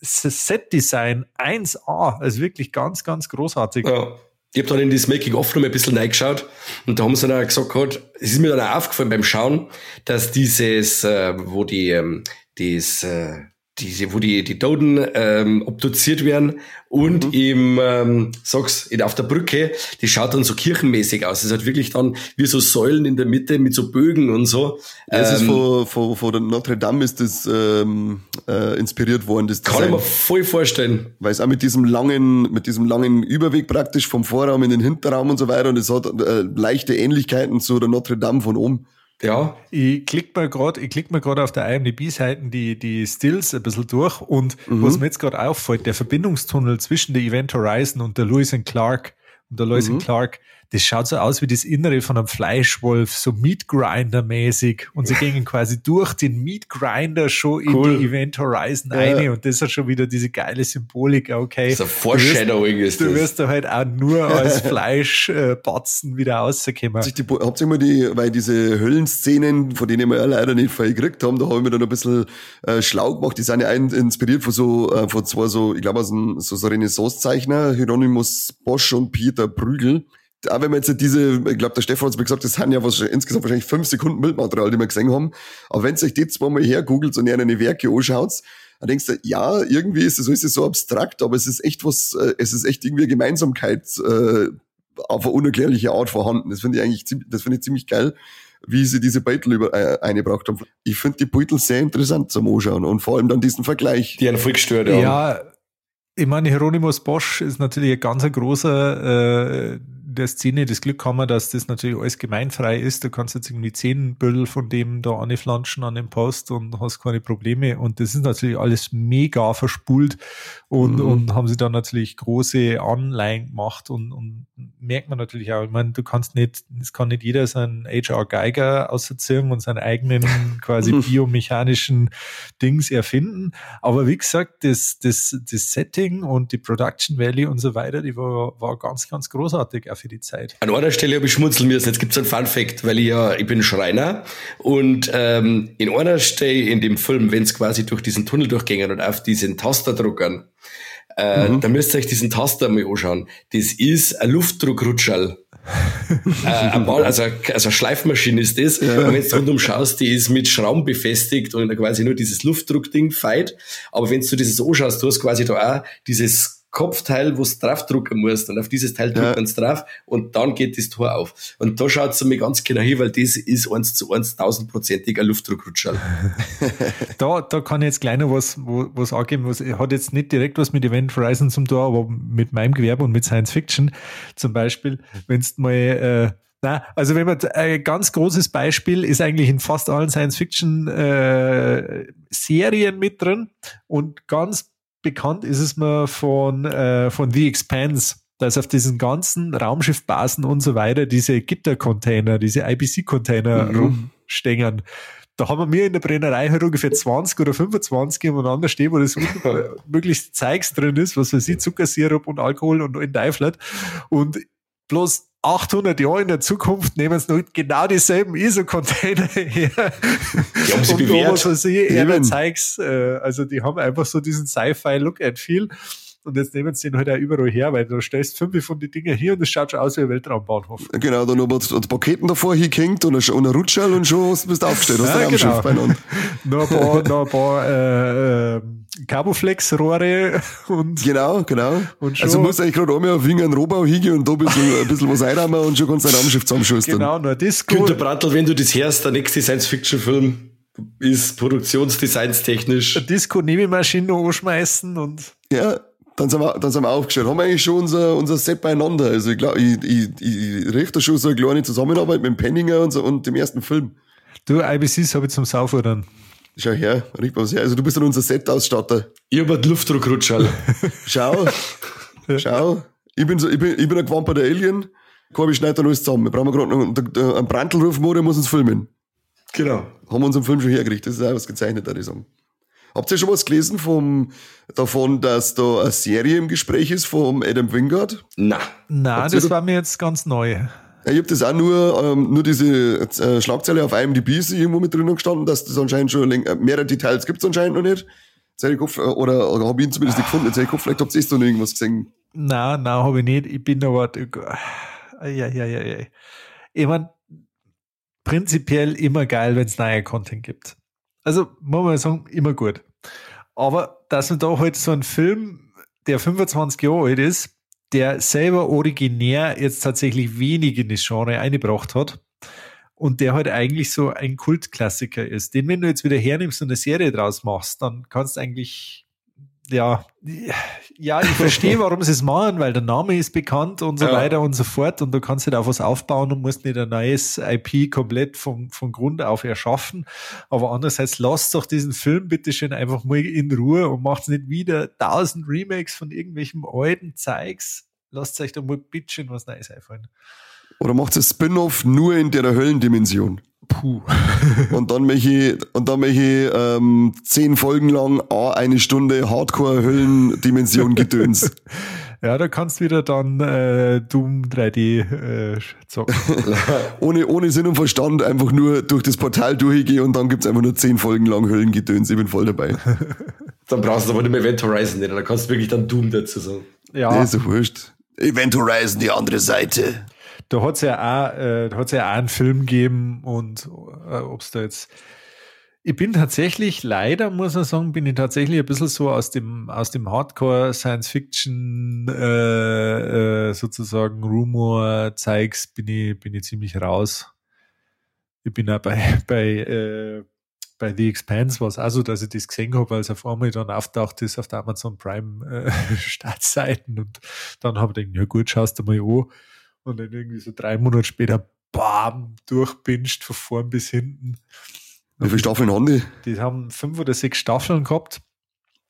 das Set-Design 1A, also wirklich ganz, ganz großartig. Ja ich habe dann in das Making-of noch ein bisschen reingeschaut und da haben sie dann auch gesagt, halt, es ist mir dann auch aufgefallen beim Schauen, dass dieses, äh, wo die, ähm, das, äh, diese, wo die, die Toten ähm, obduziert werden und mhm. im, ähm, sag's, in, auf der Brücke, die schaut dann so kirchenmäßig aus. Es hat wirklich dann wie so Säulen in der Mitte mit so Bögen und so. Ja, es ähm, ist von, von, von der Notre Dame ist das ähm, äh, inspiriert worden. Das kann ich mir voll vorstellen. Weil es auch mit diesem langen, mit diesem langen Überweg praktisch vom Vorraum in den Hinterraum und so weiter und es hat äh, leichte Ähnlichkeiten zu der Notre Dame von oben. Ja. Ich klick mal gerade, ich klick mal gerade auf der IMDb-Seiten die, die Stills ein bisschen durch und mhm. was mir jetzt gerade auffällt, der Verbindungstunnel zwischen der Event Horizon und der Lewis and Clark und der Lewis mhm. and Clark, das schaut so aus wie das Innere von einem Fleischwolf, so Meat Grinder mäßig. Und sie gingen quasi durch den Meat Grinder schon cool. in die Event Horizon ja. Und das hat schon wieder diese geile Symbolik, okay. So Foreshadowing du wirst, ist das. Du wirst da halt auch nur als Fleischbatzen äh, wieder rauskommen. Habt ihr mal die, weil diese Höllenszenen, von denen wir ja leider nicht viel gekriegt haben, da habe ich mir dann ein bisschen äh, schlau gemacht. Die sind ja inspiriert von so, äh, von zwei so, ich glaube, so, so Renaissance-Zeichner, Hieronymus Bosch und Peter Prügel auch wenn man jetzt diese, ich glaube, der Stefan hat es mir gesagt, das sind ja was, insgesamt wahrscheinlich fünf Sekunden Bildmaterial, die wir gesehen haben. Aber wenn ihr euch die zwei mal hergoogelt und ihr eine Werke anschaut, dann denkst du, ja, irgendwie ist es, so ist es so abstrakt, aber es ist echt was, äh, es ist echt irgendwie eine Gemeinsamkeit äh, auf eine unerklärliche Art vorhanden. Das finde ich eigentlich, das finde ich ziemlich geil wie sie diese Beutel über, äh, eingebracht haben. Ich finde die Beutel sehr interessant zum Anschauen und vor allem dann diesen Vergleich. Die einen voll gestört haben. Ja, ich meine, Hieronymus Bosch ist natürlich ein ganz großer äh, der Szene das Glück haben, dass das natürlich alles gemeinfrei ist. Du kannst jetzt irgendwie zehn Bündel von dem da anflanschen an dem Post und hast keine Probleme. Und das ist natürlich alles mega verspult und, mhm. und haben sie dann natürlich große Anleihen gemacht und, und merkt man natürlich auch. Ich meine, du kannst nicht, es kann nicht jeder seinen HR Geiger auserziehen und seinen eigenen quasi biomechanischen Dings erfinden. Aber wie gesagt, das, das, das Setting und die Production Value und so weiter, die war, war ganz, ganz großartig für die Zeit. An einer Stelle habe ich schmunzeln müssen. Jetzt gibt es einen Fun Fact, weil ich ja, ich bin Schreiner und ähm, in einer Stelle in dem Film, wenn es quasi durch diesen Tunnel durchgängen und auf diesen Taster druckern, äh, mhm. da müsst ihr euch diesen Taster mal anschauen. Das ist ein Luftdruckrutschall. äh, ein Ball, also, also eine Schleifmaschine ist das. Ja. Und wenn du rundum schaust, die ist mit Schrauben befestigt und quasi nur dieses Luftdruckding feit. Aber wenn du dieses anschaust, du hast quasi da auch dieses Kopfteil, wo du draufdrucken musst und auf dieses Teil drückt man es drauf und dann geht das Tor auf. Und da schaut es mir ganz genau hin, weil das ist eins zu eins tausendprozentiger Luftdruckrutscher. da, da kann ich jetzt gleich noch was, was angeben, was hat jetzt nicht direkt was mit Event Horizon zum Tor, aber mit meinem Gewerbe und mit Science Fiction. Zum Beispiel, wenn es mal äh, na, also wenn man ein ganz großes Beispiel ist eigentlich in fast allen Science-Fiction-Serien äh, mit drin und ganz bekannt ist es mir von, äh, von The Expanse, dass auf diesen ganzen Raumschiffbasen und so weiter diese Gittercontainer, diese IBC-Container mhm. rumstängern. Da haben wir in der Brennerei halt ungefähr 20 oder 25 umeinander stehen, wo das möglichst Zeugs drin ist, was weiß ich, Zuckersirup und Alkohol und in Teiflet. Und bloß 800 Jahre in der Zukunft nehmen sie noch genau dieselben ISO-Container her. Die haben sie und bewährt. Was weiß ich, äh, also die haben einfach so diesen Sci-Fi-Look and Feel. Und jetzt nehmen sie den halt auch überall her, weil du stellst fünf von den Dingen hier und es schaut schon aus wie ein Weltraumbahnhof. Genau, dann haben wir Paketen davor hingehängt und ein, Rutschall und schon bist du aufgestellt. Hast ja, ein genau. beieinander. noch ein paar, noch ein paar äh, äh, Carboflex-Rohre und. Genau, genau. Und schon, also musst eigentlich gerade einmal auf einen Rohbau hingehen und da ein bisschen, ein bisschen was einrahmen und schon kannst du ein Raumschiff zusammenschustern. Genau, nur das Günter Brandl, wenn du das hörst, der nächste Science-Fiction-Film ist produktionsdesignstechnisch. Disco-Nebelmaschine noch anschmeißen und. Ja, dann sind wir, dann sind wir aufgestellt. Haben wir eigentlich schon unser, unser Set beieinander. Also ich glaube, ich, ich, ich richte schon so eine kleine Zusammenarbeit mit dem Penninger und, so, und dem ersten Film. Du, IBCs habe ich zum Saufen dann. Schau her, riech was her. Also du bist dann unser Set-Ausstatter. Ich habe einen Luftdruckrutschall. schau, schau. Ich bin, so, ich bin, ich bin ein gewamperter Alien. Korbi schneidet dann alles zusammen. Wir brauchen gerade noch einen Brandlruf, der muss uns filmen. Genau. Haben wir unseren Film schon hergerichtet. Das ist auch was gezeichnet, würde ich sagen. Habt ihr schon was gelesen vom, davon, dass da eine Serie im Gespräch ist vom Adam Wingard? Na. Na, das war mir jetzt ganz neu. Ich habe das auch nur, ähm, nur diese äh, Schlagzeile auf IMDb ist irgendwo mit drinnen gestanden, dass das anscheinend schon länger, mehrere Details gibt es anscheinend noch nicht. Kopf, äh, oder, oder habe ich ihn zumindest nicht gefunden. Jetzt Kopf, vielleicht habt ihr noch irgendwas gesehen. Nein, nein, habe ich nicht. Ich bin aber. Ja, ja, ja, ja. Ich meine, prinzipiell immer geil, wenn es neue Content gibt. Also, muss man sagen, immer gut. Aber dass man da halt so einen Film, der 25 Jahre alt ist, der selber originär jetzt tatsächlich wenig in das Genre eingebracht hat und der halt eigentlich so ein Kultklassiker ist, den wenn du jetzt wieder hernimmst und eine Serie draus machst, dann kannst du eigentlich ja, ja, ich verstehe, warum sie es machen, weil der Name ist bekannt und so ja. weiter und so fort und du kannst halt auf was aufbauen und musst nicht ein neues IP komplett vom, von Grund auf erschaffen. Aber andererseits lasst doch diesen Film bitte schön einfach mal in Ruhe und macht nicht wieder tausend Remakes von irgendwelchen alten Zeugs. Lasst euch doch mal bitte schön was Neues einfallen. Oder macht es Spin-off nur in der Höllendimension? Puh. und dann möchte ich, und dann möchte ich ähm, zehn Folgen lang A, eine Stunde Hardcore-Höllendimension-Gedöns. ja, da kannst du wieder dann äh, Doom 3D äh, zocken. ohne, ohne Sinn und Verstand einfach nur durch das Portal durchgehen und dann gibt's einfach nur zehn Folgen lang Höllengedöns. Ich bin voll dabei. dann brauchst du aber nicht mehr Event Horizon nicht, dann kannst du wirklich dann Doom dazu sagen. Ja. Nee, ist so wurscht. Event Horizon, die andere Seite da hat es ja auch, äh, da hat's ja auch einen Film gegeben und äh, ob es da jetzt Ich bin tatsächlich, leider muss man sagen, bin ich tatsächlich ein bisschen so aus dem, aus dem Hardcore Science Fiction äh, äh, sozusagen Rumor Zeugs bin ich, bin ich ziemlich raus. Ich bin auch bei, bei, äh, bei The Expanse war es so, dass ich das gesehen habe, weil es auf einmal dann auftaucht ist auf der Amazon Prime äh, Startseiten und dann habe ich gedacht, ja gut, schaust du mal an. Und dann irgendwie so drei Monate später, bam, durchbinscht von vorn bis hinten. Wie viele Staffeln haben die? Die haben fünf oder sechs Staffeln gehabt.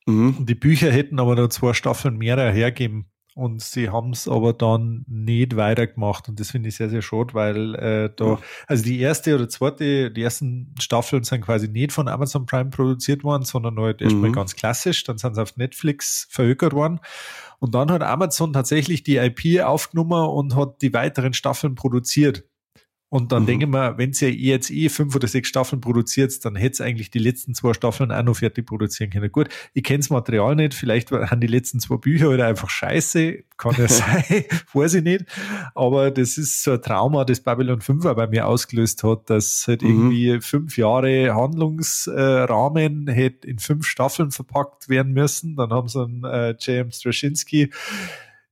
Mhm. Die Bücher hätten aber noch zwei Staffeln mehr hergeben. Und sie haben es aber dann nicht weitergemacht. Und das finde ich sehr, sehr schade, weil äh, da, also die erste oder zweite, die ersten Staffeln sind quasi nicht von Amazon Prime produziert worden, sondern halt erstmal Mhm. ganz klassisch. Dann sind sie auf Netflix verhökert worden. Und dann hat Amazon tatsächlich die IP aufgenommen und hat die weiteren Staffeln produziert. Und dann Mhm. denke ich mir, wenn ihr jetzt eh fünf oder sechs Staffeln produziert, dann hätte es eigentlich die letzten zwei Staffeln auch noch fertig produzieren können. Gut, ich kenne das Material nicht, vielleicht waren die letzten zwei Bücher oder einfach scheiße, kann ja sein, weiß ich nicht. Aber das ist so ein Trauma, das Babylon 5 auch bei mir ausgelöst hat, dass halt Mhm. irgendwie fünf Jahre Handlungsrahmen hätte in fünf Staffeln verpackt werden müssen. Dann haben sie einen äh, J.M. Straczynski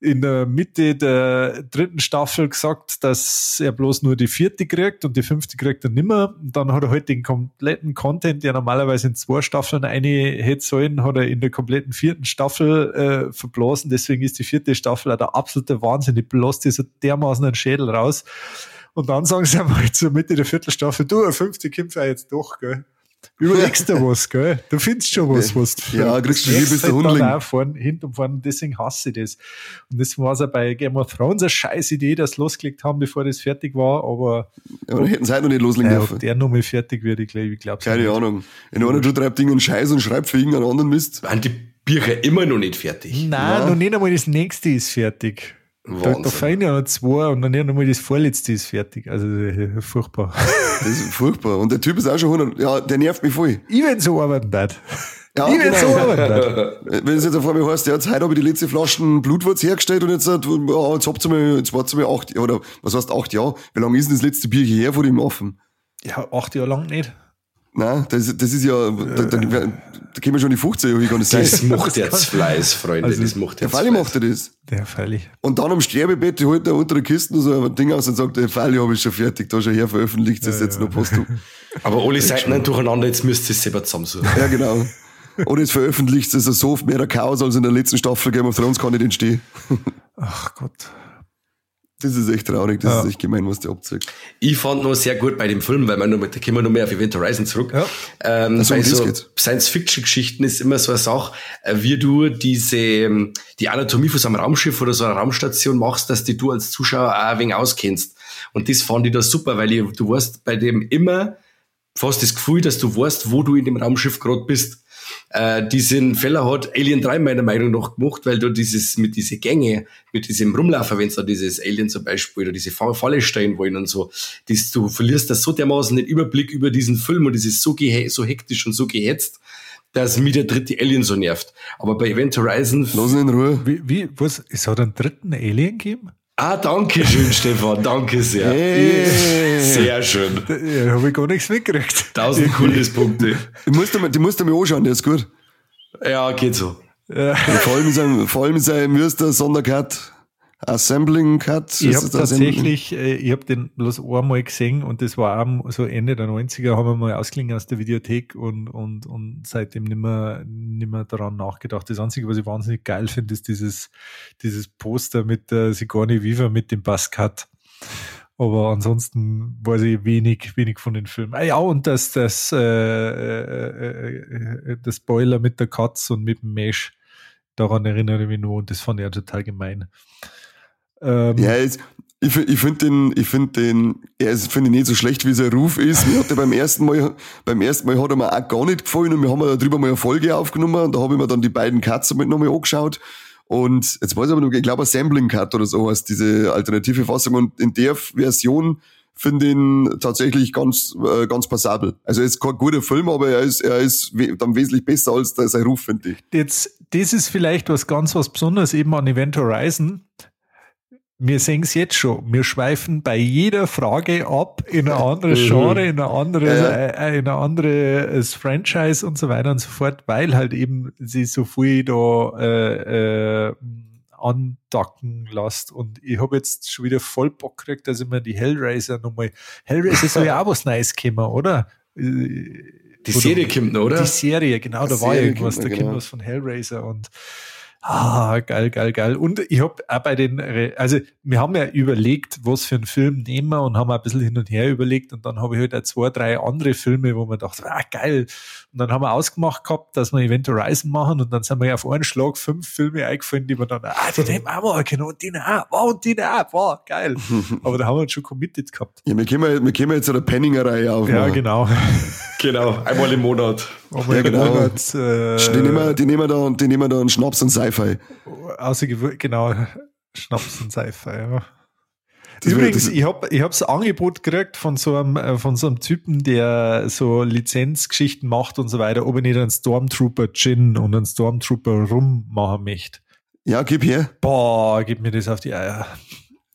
in der Mitte der dritten Staffel gesagt, dass er bloß nur die vierte kriegt und die fünfte kriegt er nimmer. Dann hat er halt den kompletten Content, der normalerweise in zwei Staffeln eine hätte sollen, hat er in der kompletten vierten Staffel äh, verblasen. Deswegen ist die vierte Staffel auch der absolute Wahnsinn. Die bloß dieser dermaßen einen Schädel raus. Und dann sagen sie einmal zur Mitte der Viertelstaffel, du, fünfte Kämpfe jetzt doch, gell? Überlegst du was, gell? Du findest schon was, was du Ja, kriegst du das lieb, bis der halt Hundling. auch vorn, hinten und vorne, deswegen hasse ich das. Und das war es auch bei Game of Thrones eine scheiß Idee, dass sie losgelegt haben, bevor das fertig war, aber Ja, aber dann hätten sie heute noch nicht loslegen äh, dürfen. ob der nochmal fertig wird, ich glaube, ich glaube Keine Ahnung. In einer du treibt irgendeinen Scheiß und schreibt für irgendeinen anderen Mist. Waren die Bücher immer noch nicht fertig? Nein, Ja. noch nicht einmal das nächste ist fertig. Da, da fehlen ja noch zwei und dann nicht einmal das vorletzte ist fertig. Also äh, furchtbar. Das ist furchtbar. Und der Typ ist auch schon 100. Ja, der nervt mich voll. ich will so arbeiten dort. Ja, ich will genau. so arbeiten dort. Wenn es jetzt vor mir heißt, ja, jetzt heute habe ich die letzte Flaschen Blutwurz hergestellt und jetzt, äh, ja, jetzt habt ihr mal, jetzt wartet ihr mal acht, oder was heißt acht Jahre? Wie lange ist denn das letzte Bier her von dem Affen? Ja, acht Jahre lang nicht. Nein, das, das ist ja, da, da, da können wir schon die 15 Jahre, kann das sein. Das macht jetzt Fleiß, Freunde. Also, das macht Der jetzt Falli Fleiß. macht er das. Der freilich. Und dann am Sterbebett holt er unter der Kiste so ein Ding aus und sagt, der Falli habe ich schon fertig, da schon her, veröffentlicht es jetzt noch postum. Aber alle Seiten sind durcheinander, jetzt müsst ihr es selber zusammensuchen. Ja, genau. Oder jetzt veröffentlicht es so oft mehr Chaos als in der letzten Staffel Game of Thrones kann nicht entstehen. Ach Gott. Das ist echt traurig, das Ja. ist echt gemein, was der abzeigt. Ich fand noch sehr gut bei dem Film, weil man noch, da kommen wir noch mehr auf Event Horizon zurück. Ja. Ähm, Ach so, um. Science-Fiction-Geschichten ist immer so eine Sache, äh, wie du diese, ähm, die Anatomie von so einem Raumschiff oder so einer Raumstation machst, dass die du als Zuschauer auch ein wenig auskennst. Und das fand ich da super, weil ich, du warst bei dem immer fast das Gefühl, dass du weißt, wo du in dem Raumschiff gerade bist. Äh, diesen Fehler hat Alien 3 meiner Meinung nach gemacht, weil du dieses, mit diese Gänge, mit diesem Rumlaufen, wenn du dieses Alien zum Beispiel oder diese Fa- Falle stehen wollen und so, das, du verlierst das so dermaßen den Überblick über diesen Film und es ist so, so hektisch und so gehetzt, dass mich der dritte Alien so nervt. Aber bei Event Horizon, ihn in Ruhe. Wie, wie, was, es hat einen dritten Alien gegeben? Ah, danke schön, Stefan, danke sehr. Hey. Sehr schön. Da ja, habe ich gar nichts mitgekriegt. Tausend Kundespunkte. Die musst du, die musst du mir anschauen, der ist gut. Ja, geht so. Ja. Vor allem in seinem, vor allem in seinem Mürster Sondercut. Assembling Cut. Ich habe tatsächlich, äh, ich habe den bloß einmal gesehen und das war auch so Ende der 90er, haben wir mal ausgeliehen aus der Videothek und, und, und seitdem nimmer, nimmer daran nachgedacht. Das Einzige, was ich wahnsinnig geil finde, ist dieses, dieses Poster mit der Sigourney Weaver mit dem Buzzcut. Aber ansonsten weiß ich wenig, wenig von den Filmen. Ah ja, und das, das, äh, äh, äh, das Spoiler mit der Katz und mit dem Mesh, daran erinnere ich mich nur und das fand ich ja total gemein. Ähm, Ja, jetzt, ich, ich finde den, ich finde den, er ist, finde ich nicht so schlecht, wie sein Ruf ist. Mir hat er beim ersten Mal, beim ersten Mal hat er mir auch gar nicht gefallen und wir haben darüber mal eine Folge aufgenommen und da habe ich mir dann die beiden Cuts mit nochmal angeschaut. Und jetzt weiß ich aber noch, ich glaube, Sampling Cut oder so heißt diese alternative Fassung und in der Version finde ich ihn tatsächlich ganz, äh, ganz passabel. Also er ist kein guter Film, aber er ist, er ist we dann wesentlich besser als sein Ruf, finde ich. Jetzt, das ist vielleicht was ganz was Besonderes eben an Event Horizon. Wir sehen es jetzt schon. Wir schweifen bei jeder Frage ab in ein anderes mhm. Genre, in ein anderes, äh, in ein anderes Franchise und so weiter und so fort, weil halt eben sie so viel da äh, äh, andacken lässt. Und ich habe jetzt schon wieder voll Bock gekriegt, dass ich mir die Hellraiser nochmal. Hellraiser soll ja auch was Neues kommen, oder? Die Serie kommt noch, oder? Die Serie, genau, da war irgendwas, da genau. kommt was von Hellraiser und Ah, geil, geil, geil. Und ich habe auch bei den, also wir haben ja überlegt, was für einen Film nehmen wir und haben ein bisschen hin und her überlegt und dann habe ich halt auch zwei, drei andere Filme, wo man dachte, ah, geil. Und dann haben wir ausgemacht gehabt, dass wir Event Horizon machen und dann sind mir auf einen Schlag fünf Filme eingefallen, die wir dann, ah, die nehmen wir auch mal genau, und die auch, wow, und die auch, wow, geil. Aber da haben wir uns schon committed gehabt. Ja, wir können, wir können jetzt eine Penninger-Reihe aufmachen. Ja, genau. genau, einmal im Monat. Einmal ja, genau. Monat, äh, die, nehmen wir, die, nehmen da, die nehmen wir da einen Schnaps und Sci-Fi. Außergewöhnlich, genau, Schnaps und Sci-Fi, ja. Das Übrigens, ich habe ich hab's Angebot gekriegt von so einem äh, von so einem Typen, der so Lizenzgeschichten macht und so weiter, ob ich nicht einen Stormtrooper Gin und einen Stormtrooper Rum machen möchte. Ja, gib her. Boah, gib mir das auf die Eier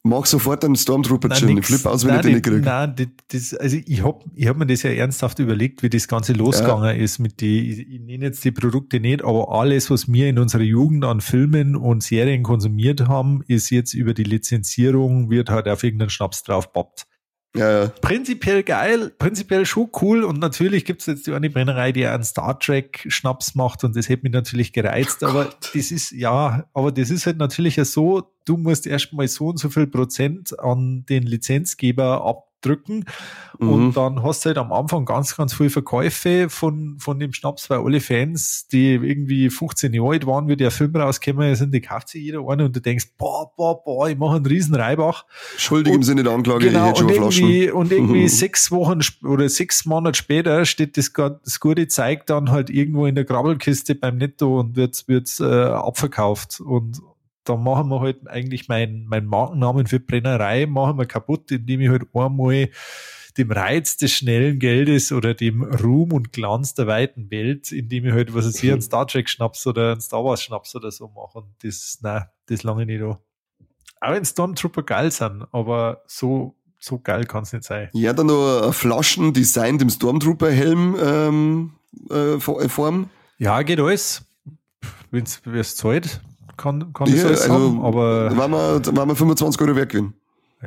mach sofort einen Stormtrooper Gin. Ich flippe aus, wenn nein, ich den nicht kriege. Nein, das, also ich hab, ich hab mir das ja ernsthaft überlegt, wie das Ganze losgegangen ja. ist mit die, ich, ich nenne jetzt die Produkte nicht, aber alles, was wir in unserer Jugend an Filmen und Serien konsumiert haben, ist jetzt über die Lizenzierung, wird halt auf irgendeinen Schnaps drauf poppt. Ja, ja. Prinzipiell geil, prinzipiell schon cool und natürlich gibt es jetzt die eine Brennerei, die einen Star Trek Schnaps macht und das hätte mich natürlich gereizt, oh aber Gott. das ist, ja, aber das ist halt natürlich ja so, du musst erstmal so und so viel Prozent an den Lizenzgeber ab drücken. Mhm. Und dann hast du halt am Anfang ganz, ganz viele Verkäufe von, von dem Schnaps, weil alle Fans, die irgendwie 15 Jahre alt waren, wie der Film rausgekommen sind, die kauft sich jeder eine und du denkst, boah, boah, boah, ich mache einen riesen Reibach. Schuldig und, im Sinne der Anklage, genau, ich und irgendwie, und irgendwie sechs Wochen oder sechs Monate später steht das, das gute Zeug dann halt irgendwo in der Grabbelkiste beim Netto und wird, wird äh, abverkauft und da machen wir halt eigentlich meinen mein Markennamen für Brennerei machen wir kaputt, indem ich halt einmal dem Reiz des schnellen Geldes oder dem Ruhm und Glanz der weiten Welt, indem ich halt, was weiß ich, einen Star Trek Schnaps oder einen Star Wars Schnaps oder so mache. Und das, nein, das lange nicht da. Auch wenn Stormtrooper geil sind, aber so, so geil kann es nicht sein. Ja, dann noch Flaschen designt im Stormtrooper-Helm ähm, äh, Form. Ja, geht alles. Wenn es zahlt, kann, kann ja, ich so also, haben, aber. Wenn wir, wenn wir 25 Euro wert gewinnen.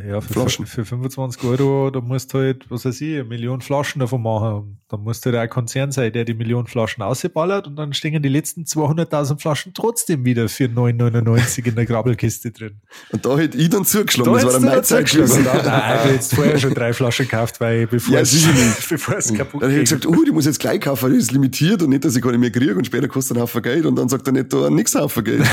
Ja, für, Flaschen. für 25 Euro, da musst du halt, was weiß ich, eine Million Flaschen davon machen. Da musst du halt ein Konzern sein, der die Million Flaschen ausballert und dann stehen die letzten 200.000 Flaschen trotzdem wieder für 9,99 in der Grabbelkiste drin. Und da hätte ich dann zugeschlagen, da das war dann meine Zeit gewesen. Nein, ich habe jetzt vorher schon drei Flaschen gekauft, weil bevor, ja, es, bevor es kaputt Dann hätte ich gesagt, oh, die muss jetzt gleich kaufen, die ist limitiert und nicht, dass ich gar nicht mehr kriege und später kostet ein Haufen Geld und dann sagt er nicht, da nix Haufen Geld.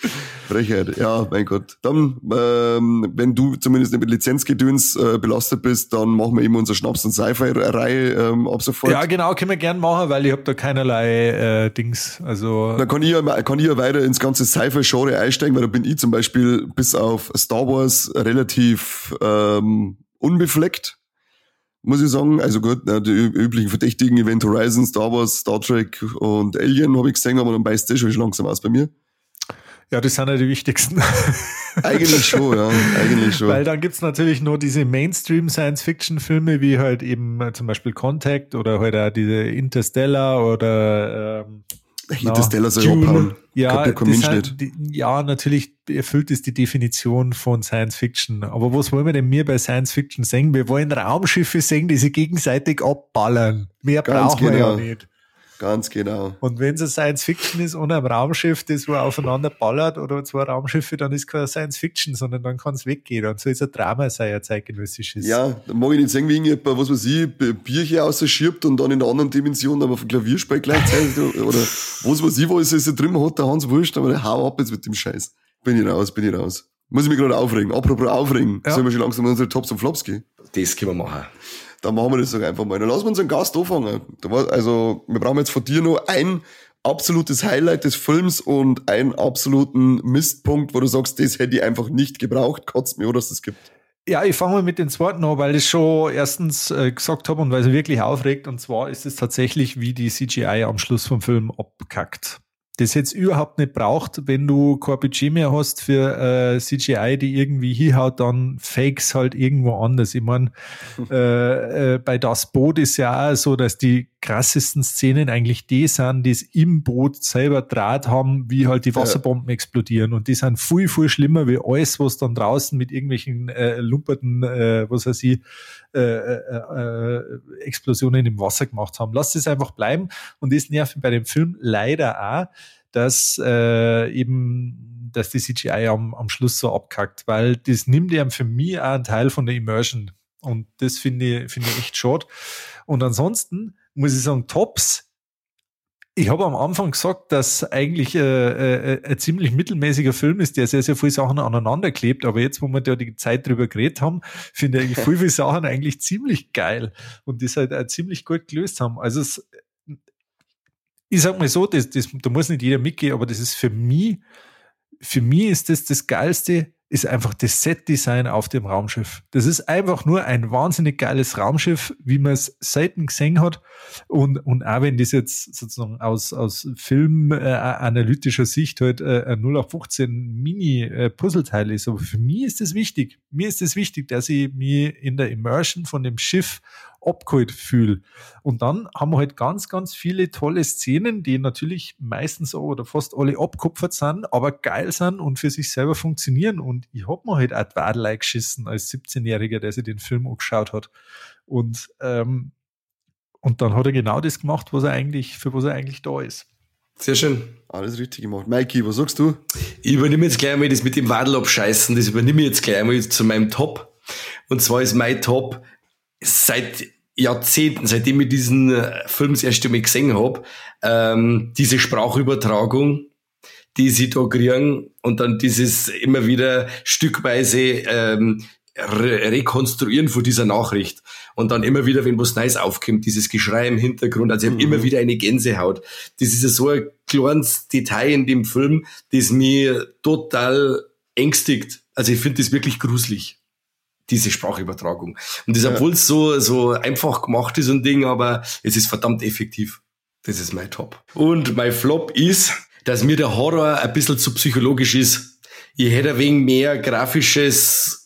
Frechheit, ja, mein Gott. Dann, ähm, wenn du zumindest nicht mit Lizenzgedöns äh, belastet bist, dann machen wir eben unsere Schnaps- und Sci-Fi-Reihe ähm, ab sofort. Ja, genau, können wir gern machen, weil ich habe da keinerlei äh, Dings. Also dann kann ich, ja, kann ich ja weiter ins ganze Sci-Fi-Genre einsteigen, weil da bin ich zum Beispiel bis auf Star Wars relativ ähm, unbefleckt muss ich sagen. Also gut, die üblichen verdächtigen Event Horizon, Star Wars, Star Trek und Alien habe ich gesehen, aber dann beißt das schon langsam aus bei mir. Ja, das sind ja die wichtigsten. Eigentlich schon, ja. Eigentlich schon. Weil dann gibt's natürlich nur diese Mainstream-Science-Fiction-Filme, wie halt eben äh, zum Beispiel Contact oder halt auch diese Interstellar oder ähm, Interstellar soll Dune. Ja, halt, die, ja, natürlich erfüllt es die Definition von Science Fiction. Aber was wollen wir denn mir bei Science Fiction sehen? Wir wollen Raumschiffe sehen, die sich gegenseitig abballern. Mehr Ganz brauchen genau. wir ja nicht. Ganz genau. Und wenn es Science Fiction ist und ein Raumschiff, das wo aufeinander ballert oder zwei Raumschiffe, dann ist kein Science Fiction, sondern dann kann es weggehen. Und so ist ein Drama sein, ein zeitgenössisches. Ja, da mag ich nicht sehen, wie irgendjemand, was weiß ich, Bierchen ausschirbt und dann in einer anderen Dimension aber auf dem Klavier spielt gleichzeitig. oder was weiß ich, was es drin hat, der Hans Wurscht, aber der hau ab jetzt mit dem Scheiß. Bin ich raus, bin ich raus. Muss ich mich gerade aufregen. Apropos aufregen, ja. sollen wir schon langsam in unsere Tops und Flops gehen? Das können wir machen dann machen wir das doch einfach mal. Dann lassen wir unseren Gast anfangen. Also, wir brauchen jetzt von dir nur ein absolutes Highlight des Films und einen absoluten Mistpunkt, wo du sagst, das hätte ich einfach nicht gebraucht. Kotzt mir, dass es gibt. Ja, ich fange mal mit den zweiten an, weil ich schon erstens äh, gesagt habe und weil es wirklich aufregt. Und zwar ist es tatsächlich, wie die CGI am Schluss vom Film abkackt. Das jetzt überhaupt nicht braucht, wenn du kein Budget mehr hast für äh, CGI, die irgendwie hinhaut, dann Fakes halt irgendwo anders. Ich meine, äh, äh, bei Das Boot ist ja auch so, dass die krassesten Szenen eigentlich die sind, die es im Boot selber Draht haben, wie halt die Wasserbomben ja. explodieren. Und die sind viel, viel schlimmer wie alles, was dann draußen mit irgendwelchen äh, lumperten, äh, was weiß ich, äh, äh, äh, Explosionen im Wasser gemacht haben. Lasst es einfach bleiben. Und das nervt bei dem Film leider auch, dass äh, eben, dass die CGI am, am Schluss so abkackt, weil das nimmt ja für mich auch einen Teil von der Immersion. Und das finde ich, finde ich echt schade. Und ansonsten muss ich sagen, Tops ich habe am Anfang gesagt, dass eigentlich äh, äh, ein ziemlich mittelmäßiger Film ist, der sehr, sehr viele Sachen aneinander klebt. Aber jetzt, wo wir da die Zeit drüber geredet haben, finde ich viele, viele Sachen eigentlich ziemlich geil und die halt auch ziemlich gut gelöst haben. Also es, ich sag mal so, das, das, da muss nicht jeder mitgehen, aber das ist für mich, für mich ist das das Geilste, ist einfach das Set-Design auf dem Raumschiff. Das ist einfach nur ein wahnsinnig geiles Raumschiff, wie man es selten gesehen hat. Und, und auch wenn das jetzt sozusagen aus, aus filmanalytischer äh, Sicht halt äh, ein 0815 Mini-Puzzleteil ist. Aber für mich ist das wichtig. Mir ist es das wichtig, dass ich mich in der Immersion von dem Schiff abgeholt fühle. Und dann haben wir halt ganz, ganz viele tolle Szenen, die natürlich meistens oder fast alle abkupfert sind, aber geil sind und für sich selber funktionieren. Und ich hab mir halt auch Wadlei geschissen als 17-Jähriger, der sich den Film angeschaut hat. Und, ähm, und dann hat er genau das gemacht, was er eigentlich, für was er eigentlich da ist. Sehr schön. Alles richtig gemacht. Mikey, was sagst du? Ich übernehme jetzt gleich mal das mit dem Wadel abscheißen, das übernehme ich jetzt gleich mal zu meinem Top. Und zwar ist mein Top seit Jahrzehnten, seitdem ich diesen äh, Film das erste Mal gesehen habe, ähm, diese Sprachübertragung, die sie da kriegen und dann dieses immer wieder stückweise ähm, re rekonstruieren von dieser Nachricht und dann immer wieder, wenn was Neues aufkommt, dieses Geschrei im Hintergrund, also ich habe mhm. immer wieder eine Gänsehaut. Das ist ja so ein kleines Detail in dem Film, das mir total ängstigt. Also ich finde das wirklich gruselig diese Sprachübertragung. Und das, obwohl es so, so einfach gemacht ist und Ding, aber es ist verdammt effektiv. Das ist mein Top. Und mein Flop ist, dass mir der Horror ein bisschen zu psychologisch ist. Ich hätte ein wenig mehr grafisches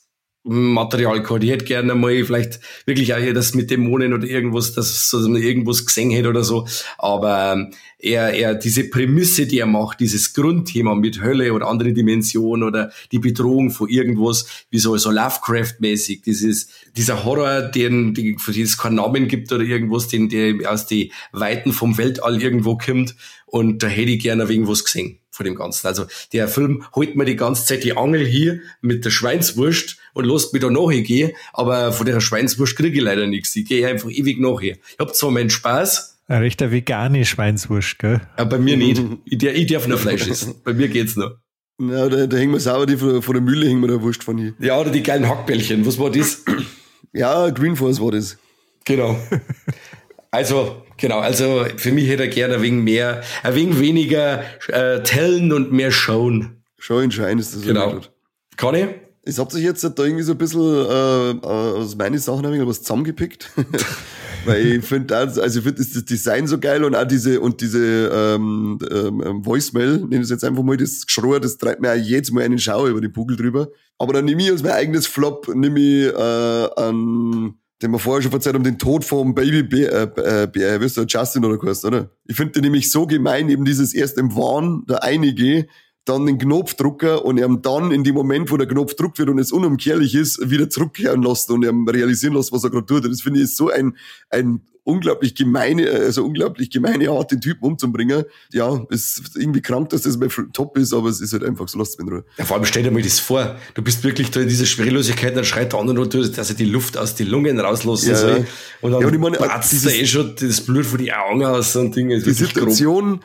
Material hätte gerne mal vielleicht wirklich auch hier das mit Dämonen oder irgendwas, dass man irgendwas gesehen hätte oder so. Aber ähm, er, er, diese Prämisse, die er macht, dieses Grundthema mit Hölle oder andere Dimensionen oder die Bedrohung von irgendwas, wie so, so Lovecraft-mäßig, dieses, dieser Horror, den, die, für den es keinen Namen gibt oder irgendwas, den, der aus die Weiten vom Weltall irgendwo kommt. Und da hätte ich gerne irgendwas gesehen von dem Ganzen. Also der Film holt mir die ganze Zeit die Angel hier mit der Schweinswurst und lässt mich da nachher gehen, aber von der Schweinswurst kriege ich leider nichts. Ich gehe einfach ewig nachher. Ich habe zwar meinen Spaß. Ein rechter vegane Schweinswurst, gell? Aber bei mir nicht. Ich, ich darf nur Fleisch essen. Bei mir geht's noch. Ja, da, da hängen wir sauber die von, von der Mühle hängen wir da Wurst von hier. Ja, oder die kleinen Hackbällchen. Was war das? ja, Green Force war das. Genau. Also, genau, also für mich hätte er gerne ein wenig mehr, ein wenig weniger äh, tellen und mehr schauen. Show Schein ist das. Genau. Ich? Ich hab sich jetzt da irgendwie so ein bisschen äh, aus meinen Sachen ein was zusammengepickt. Weil ich finde also ich finde das Design so geil und auch diese und diese ähm, ähm, Voicemail, nenne ich es jetzt einfach mal, das Geschrei, das treibt mir auch jedes Mal einen Schauer über den Bugel drüber. Aber dann nehme ich als mein eigenes Flop, nehme ich äh, an den wir vorher schon verzeiht haben, den Tod vom Baby Bär, äh, Bär, wirst du Justin oder was, oder? Ich finde nämlich so gemein, eben dieses erst im Wahn, der einige, dann den Knopfdrucker und er dann in dem Moment, wo der Knopf druckt wird und es unumkehrlich ist, wieder zurückkehren lassen und er realisieren lassen, was er gerade tut. Das finde ich so ein, ein unglaublich gemeine, also unglaublich gemeine Art, den Typen umzubringen. Ja, ist irgendwie krank, dass das mein Top ist, aber es ist halt einfach so, lasst mich in Ruhe. Ja, vor allem stell dir mal das vor. Du bist wirklich da in dieser Schwerelosigkeit, dann schreit der andere nur, dass er die Luft aus den Lungen rauslassen ja. soll. Und dann ja, und ich meine, platzt da eh schon das Blut von die Augen aus und Dinge. Die Situation, grob.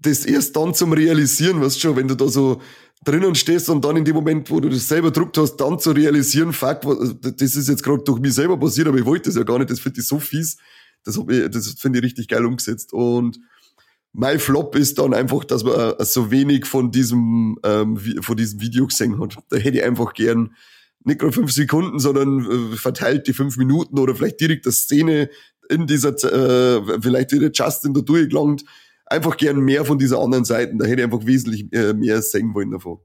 Das erst dann zum Realisieren, weißt schon, wenn du da so drinnen stehst und dann in dem Moment, wo du das selber druckt hast, dann zu realisieren, fuck, das ist jetzt gerade durch mich selber passiert, aber ich wollte das ja gar nicht, das finde ich so fies. Das, hab ich, das finde ich richtig geil umgesetzt. Und mein Flop ist dann einfach, dass man äh, so wenig von diesem, ähm, von diesem Video gesehen hat. Da hätte ich einfach gern nicht gerade fünf Sekunden, sondern äh, verteilt die fünf Minuten oder vielleicht direkt eine Szene in dieser, äh, vielleicht wieder Justin da durchgelangt. Einfach gern mehr von dieser anderen Seite. Da hätte ich einfach wesentlich äh, mehr sehen wollen davon.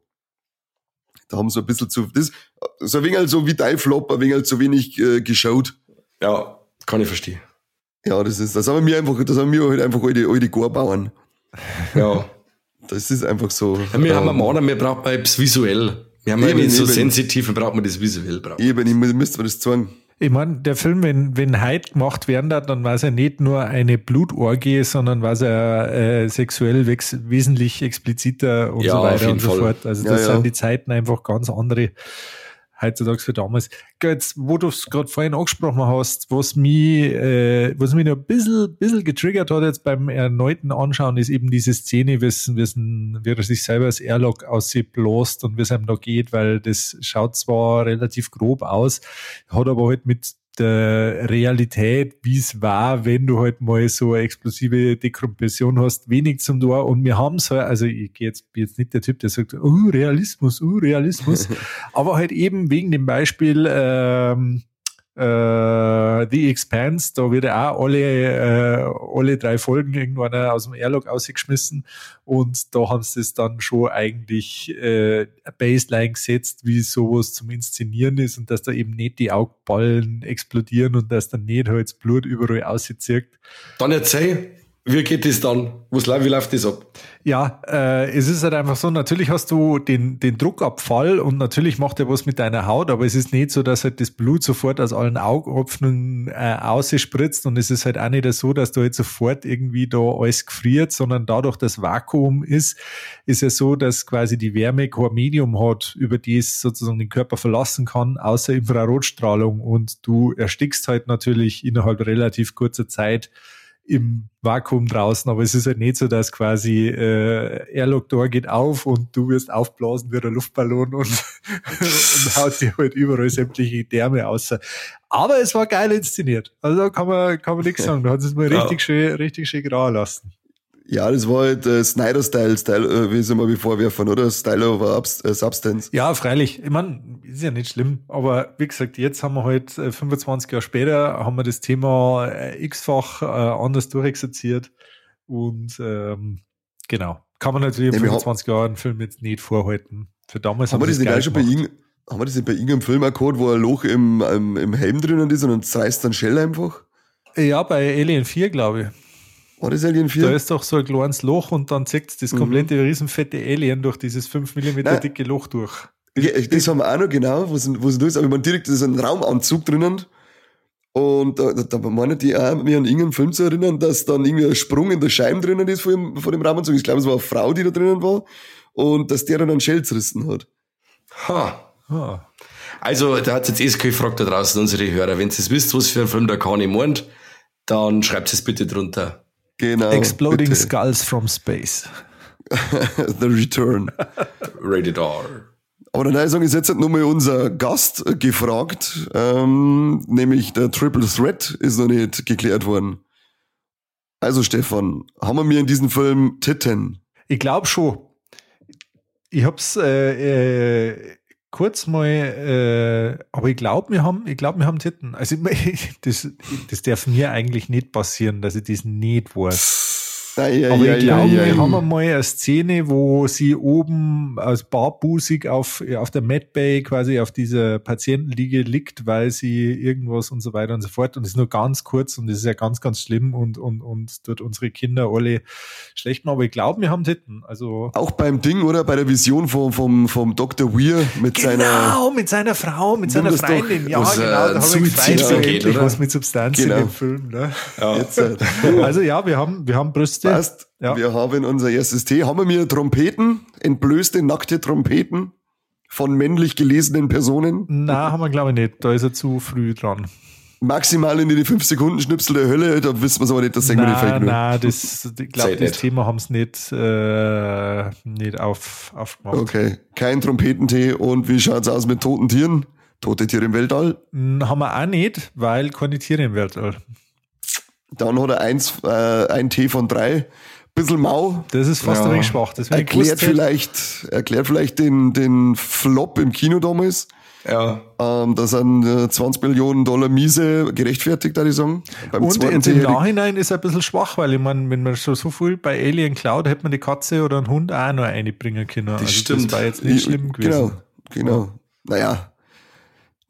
Da haben sie ein bisschen zu, das, so ein wenig halt so wie dein Flop, ein wenig halt zu wenig äh, geschaut. Ja, kann ich verstehen. Ja, das ist, das haben wir einfach, das haben wir halt einfach alte, alte Gorbauern. Ja. Das ist einfach so. Ja, wir haben einen Mann, wir brauchen es visuell. Wir haben ja Eben, nicht so eben. sensitiv, wir brauchen das visuell. Brauchen. Eben, ich müsste mir das zeigen. Ich meine, der Film, wenn, wenn heute gemacht werden darf, dann war es ja nicht nur eine Blutorgie, sondern war es ja äh, sexuell wesentlich expliziter und Ja, so weiter und so Fall. fort. Also Ja, das ja. sind die Zeiten einfach ganz andere heutzutage für damals. Jetzt, wo du es gerade vorhin angesprochen hast, was mich, äh, was mich noch ein bisschen, bisschen getriggert hat jetzt beim erneuten Anschauen, ist eben diese Szene, wie, es- wie, er sich selber als Airlock aussieht und wie es einem da geht, weil das schaut zwar relativ grob aus, hat aber halt mit der Realität, wie es war, wenn du halt mal so eine explosive Dekompression hast, wenig zum Tor. Und wir haben es halt, also ich jetzt, bin jetzt nicht der Typ, der sagt, uh, Realismus, uh, Realismus, aber halt eben wegen dem Beispiel ähm, äh, The Expanse, da wird ja auch alle, äh, alle drei Folgen irgendwann aus dem Airlock ausgeschmissen und da haben sie es dann schon eigentlich äh, Baseline gesetzt, wie sowas zum Inszenieren ist und dass da eben nicht die Augballen explodieren und dass dann nicht halt das Blut überall auszirkt. Dann erzähl, wie geht das dann? Wie läuft das ab? Ja, äh, es ist halt einfach so, natürlich hast du den, den Druckabfall und natürlich macht er was mit deiner Haut, aber es ist nicht so, dass halt das Blut sofort aus allen Augapfeln äh, ausspritzt und es ist halt auch nicht so, dass du halt sofort irgendwie da alles gefriert, sondern dadurch, dass Vakuum ist, ist es so, dass quasi die Wärme kein Medium hat, über die es sozusagen den Körper verlassen kann, außer Infrarotstrahlung und du erstickst halt natürlich innerhalb relativ kurzer Zeit im Vakuum draußen, aber es ist halt nicht so, dass quasi äh, Airlock-Door geht auf und du wirst aufblasen wie der Luftballon und, und haut dir halt überall sämtliche Därme aus. Aber es war geil inszeniert. Also da kann man, kann man nichts sagen. Da hat es mal Ja. richtig schön, richtig schön grau lassen. Ja, das war halt äh, Snyder-Style, Style, äh, wie soll man wie vorwerfen, oder? Style over Abs äh, Substance. Ja, freilich. Ich meine, ist ja nicht schlimm. Aber wie gesagt, jetzt haben wir halt äh, 25 Jahre später, haben wir das Thema äh, x-fach äh, anders durchexerziert. Und ähm, genau. Kann man natürlich in wir 25 Jahren einen Film jetzt nicht vorhalten. Für damals Haben wir das sie nicht schon bei ihm, haben wir das nicht bei irgendeinem Film gehabt, wo ein Loch im, im, im Helm drinnen ist und dann zerreißt dann Shell einfach? Ja, bei Alien 4, glaube ich. War das Alien 4? Da ist doch so ein kleines Loch und dann zieht das komplette riesenfette Alien durch dieses 5 mm dicke Loch durch. Ja, das haben wir auch noch genau, wo es da ist, aber man direkt ist ein Raumanzug drinnen. Und da, da, meinen die auch, mir an irgendeinen Film zu erinnern, dass dann irgendwie ein Sprung in der Scheibe drinnen ist von dem, von dem Raumanzug. Ich glaube, es war eine Frau, die da drinnen war. Und dass der dann einen Shell zerrissen hat. Ha. Ah. Also, da hat jetzt eh gefragt da draußen, unsere Hörer. Wenn ihr wisst, was für ein Film der Kani meint, dann schreibt es bitte drunter. Genau. Exploding bitte. Skulls from Space. The Return. Rated R. Aber ich sagen, ist jetzt halt nochmal unser Gast gefragt, ähm, nämlich der Triple Threat ist noch nicht geklärt worden. Also Stefan, haben wir mir in diesem Film Titten? Ich glaube schon. Ich hab's äh, äh, kurz mal, äh, aber ich glaube, wir haben, ich glaube, wir haben Titten. Also das, das darf mir eigentlich nicht passieren, dass ich das nicht weiß. Ei, ei, Aber ich glaube, wir haben einmal eine Szene, wo sie oben als barbusig auf, auf der Medbay quasi auf dieser Patientenliege liegt, weil sie irgendwas und so weiter und so fort. Und es ist nur ganz kurz und es ist ja ganz, ganz schlimm und, und, und tut unsere Kinder alle schlecht machen. Aber ich glaube, wir haben Titten. Also Auch beim Ding, oder? Bei der Vision vom, vom, vom Dr. Weir mit seiner. Genau, mit seiner Frau, mit seiner das doch, Freundin. Ja, was, genau, äh, da habe ich gefreut, endlich was mit Substanz Genau. in dem Film. Ne? Ja. Jetzt, äh, Also ja, wir haben, wir haben Brüste. Passt. Ja. Wir haben unser erstes T. Haben wir mir Trompeten, entblößte, nackte Trompeten von männlich gelesenen Personen. Na, haben wir glaube ich nicht. Da ist er zu früh dran. Maximal in die 5 Sekunden Schnipsel der Hölle, da wissen wir es aber nicht, das sagen wir die Fake Nein, das, ich glaube, das nicht. Thema haben sie nicht, äh, nicht auf, aufgemacht. Okay, kein Trompetentee. Und wie schaut's aus mit toten Tieren? Tote Tiere im Weltall. Haben wir auch nicht, weil keine Tiere im Weltall. Dann hat er eins, äh, ein Tee von drei. Bisschen mau. Das ist fast Ja. ein wenig schwach. Das Erklärt vielleicht, erklärt vielleicht den, den Flop im Kino damals. Ja. Ähm, da sind äh, 20 Millionen Dollar Miese gerechtfertigt, da ich sagen. Beim und im Nachhinein ist er ein bisschen schwach, weil ich meine, wenn man schon so viel bei Alien Cloud hätte man die Katze oder einen Hund auch noch einbringen können. Das also stimmt. Das war jetzt nicht schlimm gewesen. Genau, genau. Naja,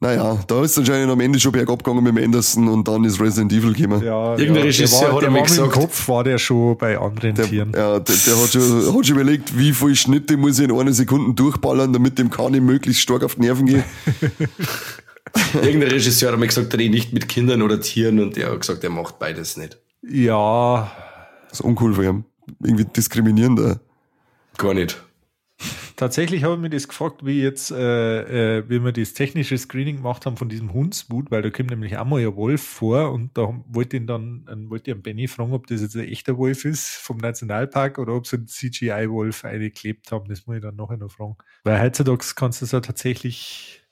naja, da ist anscheinend am Ende schon bergab gegangen mit dem Anderson und dann ist Resident Evil gekommen. Ja, Irgendein ja, Regisseur war, hat mir gesagt. Im Kopf war der schon bei anderen der, Tieren. Ja, der, der hat, schon, hat schon überlegt, wie viele Schnitte muss ich in einer Sekunde durchballern, damit dem Kani möglichst stark auf die Nerven geht. Irgendein Regisseur hat mir gesagt, dreh nicht mit Kindern oder Tieren und der hat gesagt, er macht beides nicht. Ja. Das ist uncool für ihn. Irgendwie diskriminierender. Gar nicht. Tatsächlich habe ich mir das gefragt, wie jetzt, äh, äh, wie wir das technische Screening gemacht haben von diesem Hundsboot, weil da kommt nämlich auch mal ein Wolf vor und da wollte ich dann, dann wollte ich Benny fragen, ob das jetzt ein echter Wolf ist vom Nationalpark oder ob sie einen CGI-Wolf eingeklebt haben. Das muss ich dann nachher noch fragen. Weil heutzutage kannst du es ja tatsächlich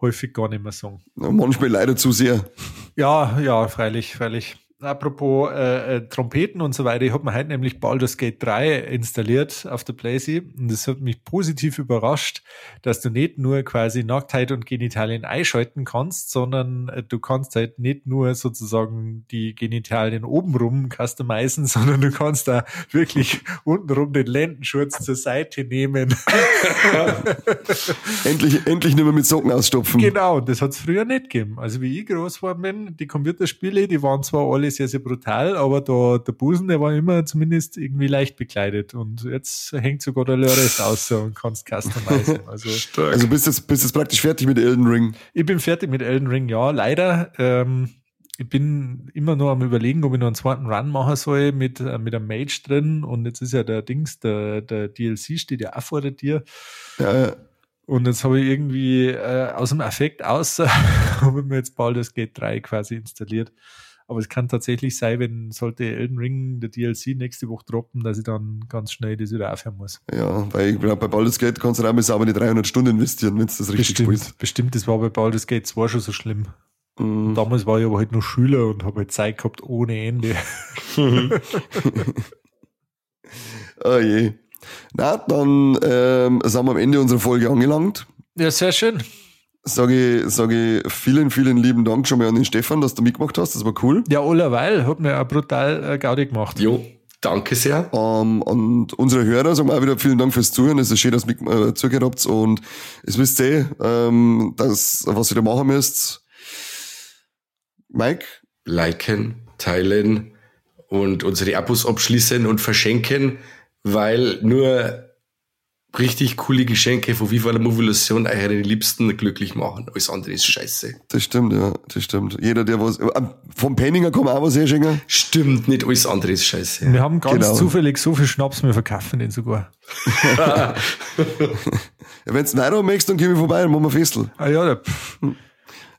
häufig gar nicht mehr sagen. manchmal leider zu sehr. Ja, ja, freilich, freilich apropos äh, äh, Trompeten und so weiter, ich habe mir heute nämlich Baldur's Gate 3 installiert auf der Playsee und das hat mich positiv überrascht, dass du nicht nur quasi Nacktheit und Genitalien einschalten kannst, sondern äh, du kannst halt nicht nur sozusagen die Genitalien obenrum customizen, sondern du kannst da wirklich untenrum den Lendenschurz zur Seite nehmen. endlich, endlich nicht mehr mit Socken ausstopfen. Genau, das hat es früher nicht gegeben. Also wie ich groß war bin, die Computerspiele, die waren zwar alle sehr, sehr brutal, aber da, der Busen, der war immer zumindest irgendwie leicht bekleidet. Und jetzt hängt sogar der Lörres aus und kannst customizen. Also, also bist du jetzt, bist jetzt praktisch fertig mit Elden Ring? Ich bin fertig mit Elden Ring, ja. Leider. Ähm, ich bin immer nur am überlegen, ob ich noch einen zweiten Run machen soll mit, äh, mit einem Mage drin. Und jetzt ist ja der Dings, der, der DLC steht ja auch vor der Tür. Ja, ja. Und jetzt habe ich irgendwie äh, aus dem Affekt außer, habe ich mir jetzt Baldur's Gate 3 quasi installiert. Aber es kann tatsächlich sein, wenn sollte Elden Ring der DLC nächste Woche droppen, dass ich dann ganz schnell das wieder aufhören muss. Ja, weil ich glaube, bei Baldur's Gate kannst du auch mal aber die 300 Stunden investieren, wenn es das richtig bestimmt, spielt. Bestimmt, das war bei Baldur's Gate 2 schon so schlimm. Mm. Damals war ich aber halt noch Schüler und habe halt Zeit gehabt ohne Ende. oh je. Na, dann ähm, sind wir am Ende unserer Folge angelangt. Ja, sehr schön sage ich, sag ich vielen, vielen lieben Dank schon mal an den Stefan, dass du mitgemacht hast. Das war cool. Ja, allerweil. Hat mir auch brutal äh, Gaudi gemacht. Jo, danke sehr. Ähm, und unsere Hörer sagen wir auch wieder vielen Dank fürs Zuhören. Es ist schön, dass ihr äh, zugehört habt. Und es wisst eh, ähm, das, was ihr da machen müsst. Mike? Liken, teilen und unsere Abos abschließen und verschenken, weil nur richtig coole Geschenke von Viva la Movilusion eure Liebsten glücklich machen. Alles andere ist scheiße. Das stimmt, ja, das stimmt. Jeder, der was, äh, vom Penninger kann man auch was herschenken. Stimmt, nicht alles andere ist scheiße. Wir haben ganz genau. zufällig so viel Schnaps, wir verkaufen den sogar. ja, Wenn du einen möchtest, dann komm ich vorbei und machen wir Festel. Ah ja, da,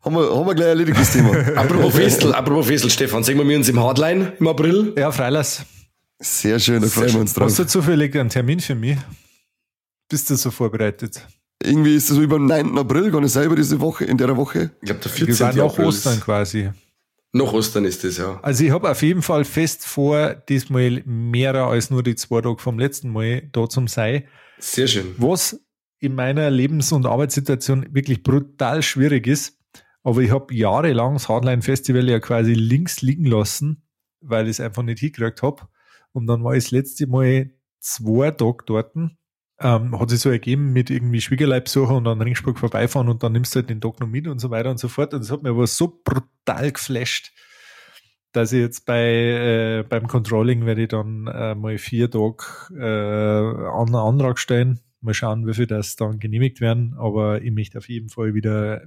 haben wir, haben wir gleich erledigt das Thema. apropos Festel, apropos Festel, Stefan, sehen wir uns im Hardline im April? Ja, freilass. Sehr schön, da freuen wir uns drauf. Hast du zufällig einen Termin für mich? Bist du so vorbereitet? Irgendwie ist das über den 9. April, gar nicht selber diese Woche, in der Woche. Ich glaube, der 14. April. noch Ostern quasi. Noch Ostern ist das, ja. Also ich habe auf jeden Fall fest vor, diesmal mehr als nur die zwei Tage vom letzten Mal da zum sei. Sehr schön. Was in meiner Lebens- und Arbeitssituation wirklich brutal schwierig ist. Aber ich habe jahrelang das Hardline Festival ja quasi links liegen lassen, weil ich es einfach nicht hingekriegt habe. Und dann war ich das letzte Mal zwei Tage dort ähm, hat sich so ergeben mit irgendwie Schwiegerleibsucher und an Ringsburg vorbeifahren und dann nimmst du halt den Tag noch mit und so weiter und so fort. Und das hat mir aber so brutal geflasht, dass ich jetzt bei äh, beim Controlling werde ich dann äh, mal vier Tage äh, einen Antrag stellen Mal schauen, wie viel das dann genehmigt werden. Aber ich möchte auf jeden Fall wieder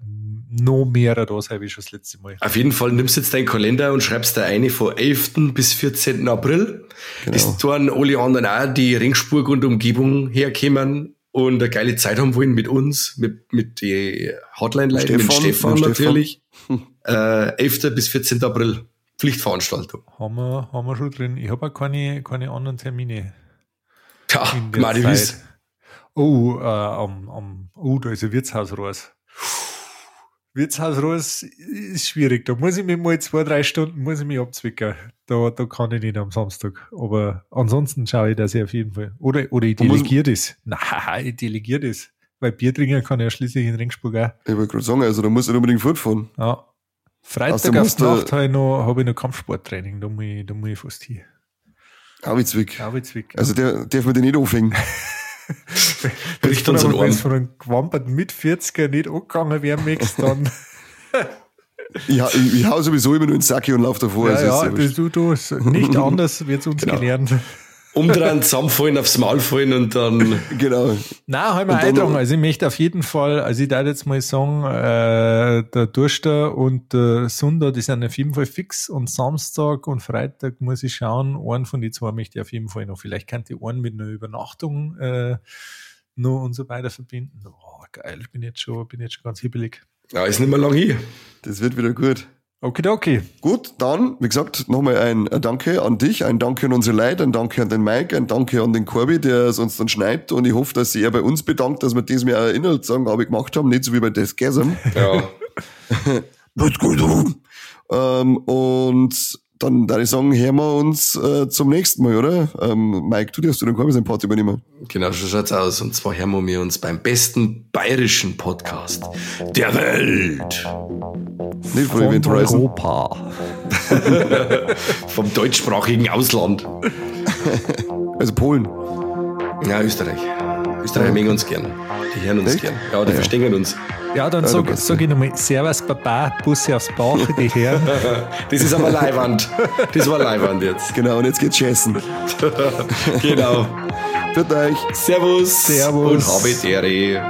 noch mehr da sein, wie schon das letzte Mal. Auf jeden Fall nimmst du jetzt deinen Kalender und schreibst da eine von 11. bis 14. April. Genau. Ist dann alle anderen auch, die Ringspur und Umgebung herkommen und eine geile Zeit haben wollen mit uns, mit, mit die Hotline-Leuten, mit Stefan, mit natürlich. Stefan. Äh, 11. bis 14. April. Pflichtveranstaltung. Haben wir, haben wir schon drin. Ich habe auch keine, keine anderen Termine. Ja, Marius. Oh, äh, am, am, oh, da ist ein Wirtshaus raus. Wirtshaus raus ist schwierig. Da muss ich mich mal zwei, drei Stunden muss ich mich abzwicken. Da, da kann ich nicht am Samstag. Aber ansonsten schaue ich das ja auf jeden Fall. Oder, oder ich delegiere das. Nein, ich delegiere das. Weil Bier trinken kann ja schließlich in Ringsburg auch. Ich wollte gerade sagen, also da musst du unbedingt fortfahren. Ja. Freitag auf die Nacht habe ich noch, hab ich noch Kampfsporttraining, da muss ich, da muss ich fast hin. Auwitzwick. Auwitzwick. Also der darf man den nicht aufhängen. Bricht uns in Wenn es von einem gewamperten mit 40er nicht angegangen möchtest, dann. Ich, hau- ich, ich hau sowieso immer nur in den Sacke und lauf davor. ja, also ja, ja du, du, nicht anders wird uns Genau. gelernt. Umdrehen, zusammenfallen, aufs Maul fallen und dann. Genau. Nein, halt mal eintragen. noch- Also ich möchte auf jeden Fall, also ich darf jetzt mal sagen, äh, der Durster und der Sunda, die sind auf jeden Fall fix und Samstag und Freitag muss ich schauen, einen von den zwei möchte ich auf jeden Fall noch. Vielleicht kann die einen mit einer Übernachtung äh, noch und so weiter verbinden. Oh, geil, ich bin jetzt schon, bin jetzt schon ganz hibbelig. Ja, ist nicht mehr lang hier. Das wird wieder gut. Okidoki. Gut, dann, wie gesagt, nochmal ein, Danke an dich, ein Danke an unsere Leute, ein Danke an den Mike, ein Danke an den Corby, der es uns dann schneidet und ich hoffe, dass sich er bei uns bedankt, dass wir das mir auch Inhaltsangabe gemacht haben, nicht so wie bei Desgasm. Ja. Was gut um? ähm, Und dann würde ich sagen, hören wir uns äh, zum nächsten Mal, oder? Ähm, Mike, du darfst du den Part übernehmen. Genau, so schaut's aus. Und zwar hören wir uns beim besten bayerischen Podcast der Welt. Nicht von Event Horizon. Europa. Vom deutschsprachigen Ausland. Also Polen. Ja, Österreich. Österreicher mögen uns gern. Die hören uns Echt? gern. Ja, die Ja. verstehen uns. Ja, dann Ja, sag, sag ich nochmal Servus Baba, Busse aufs Bauch, die Herren. Das ist aber Leiwand. Das war Leiwand jetzt. Genau, und jetzt geht's scheißen. Genau. Für euch. Servus. Servus. Und habe.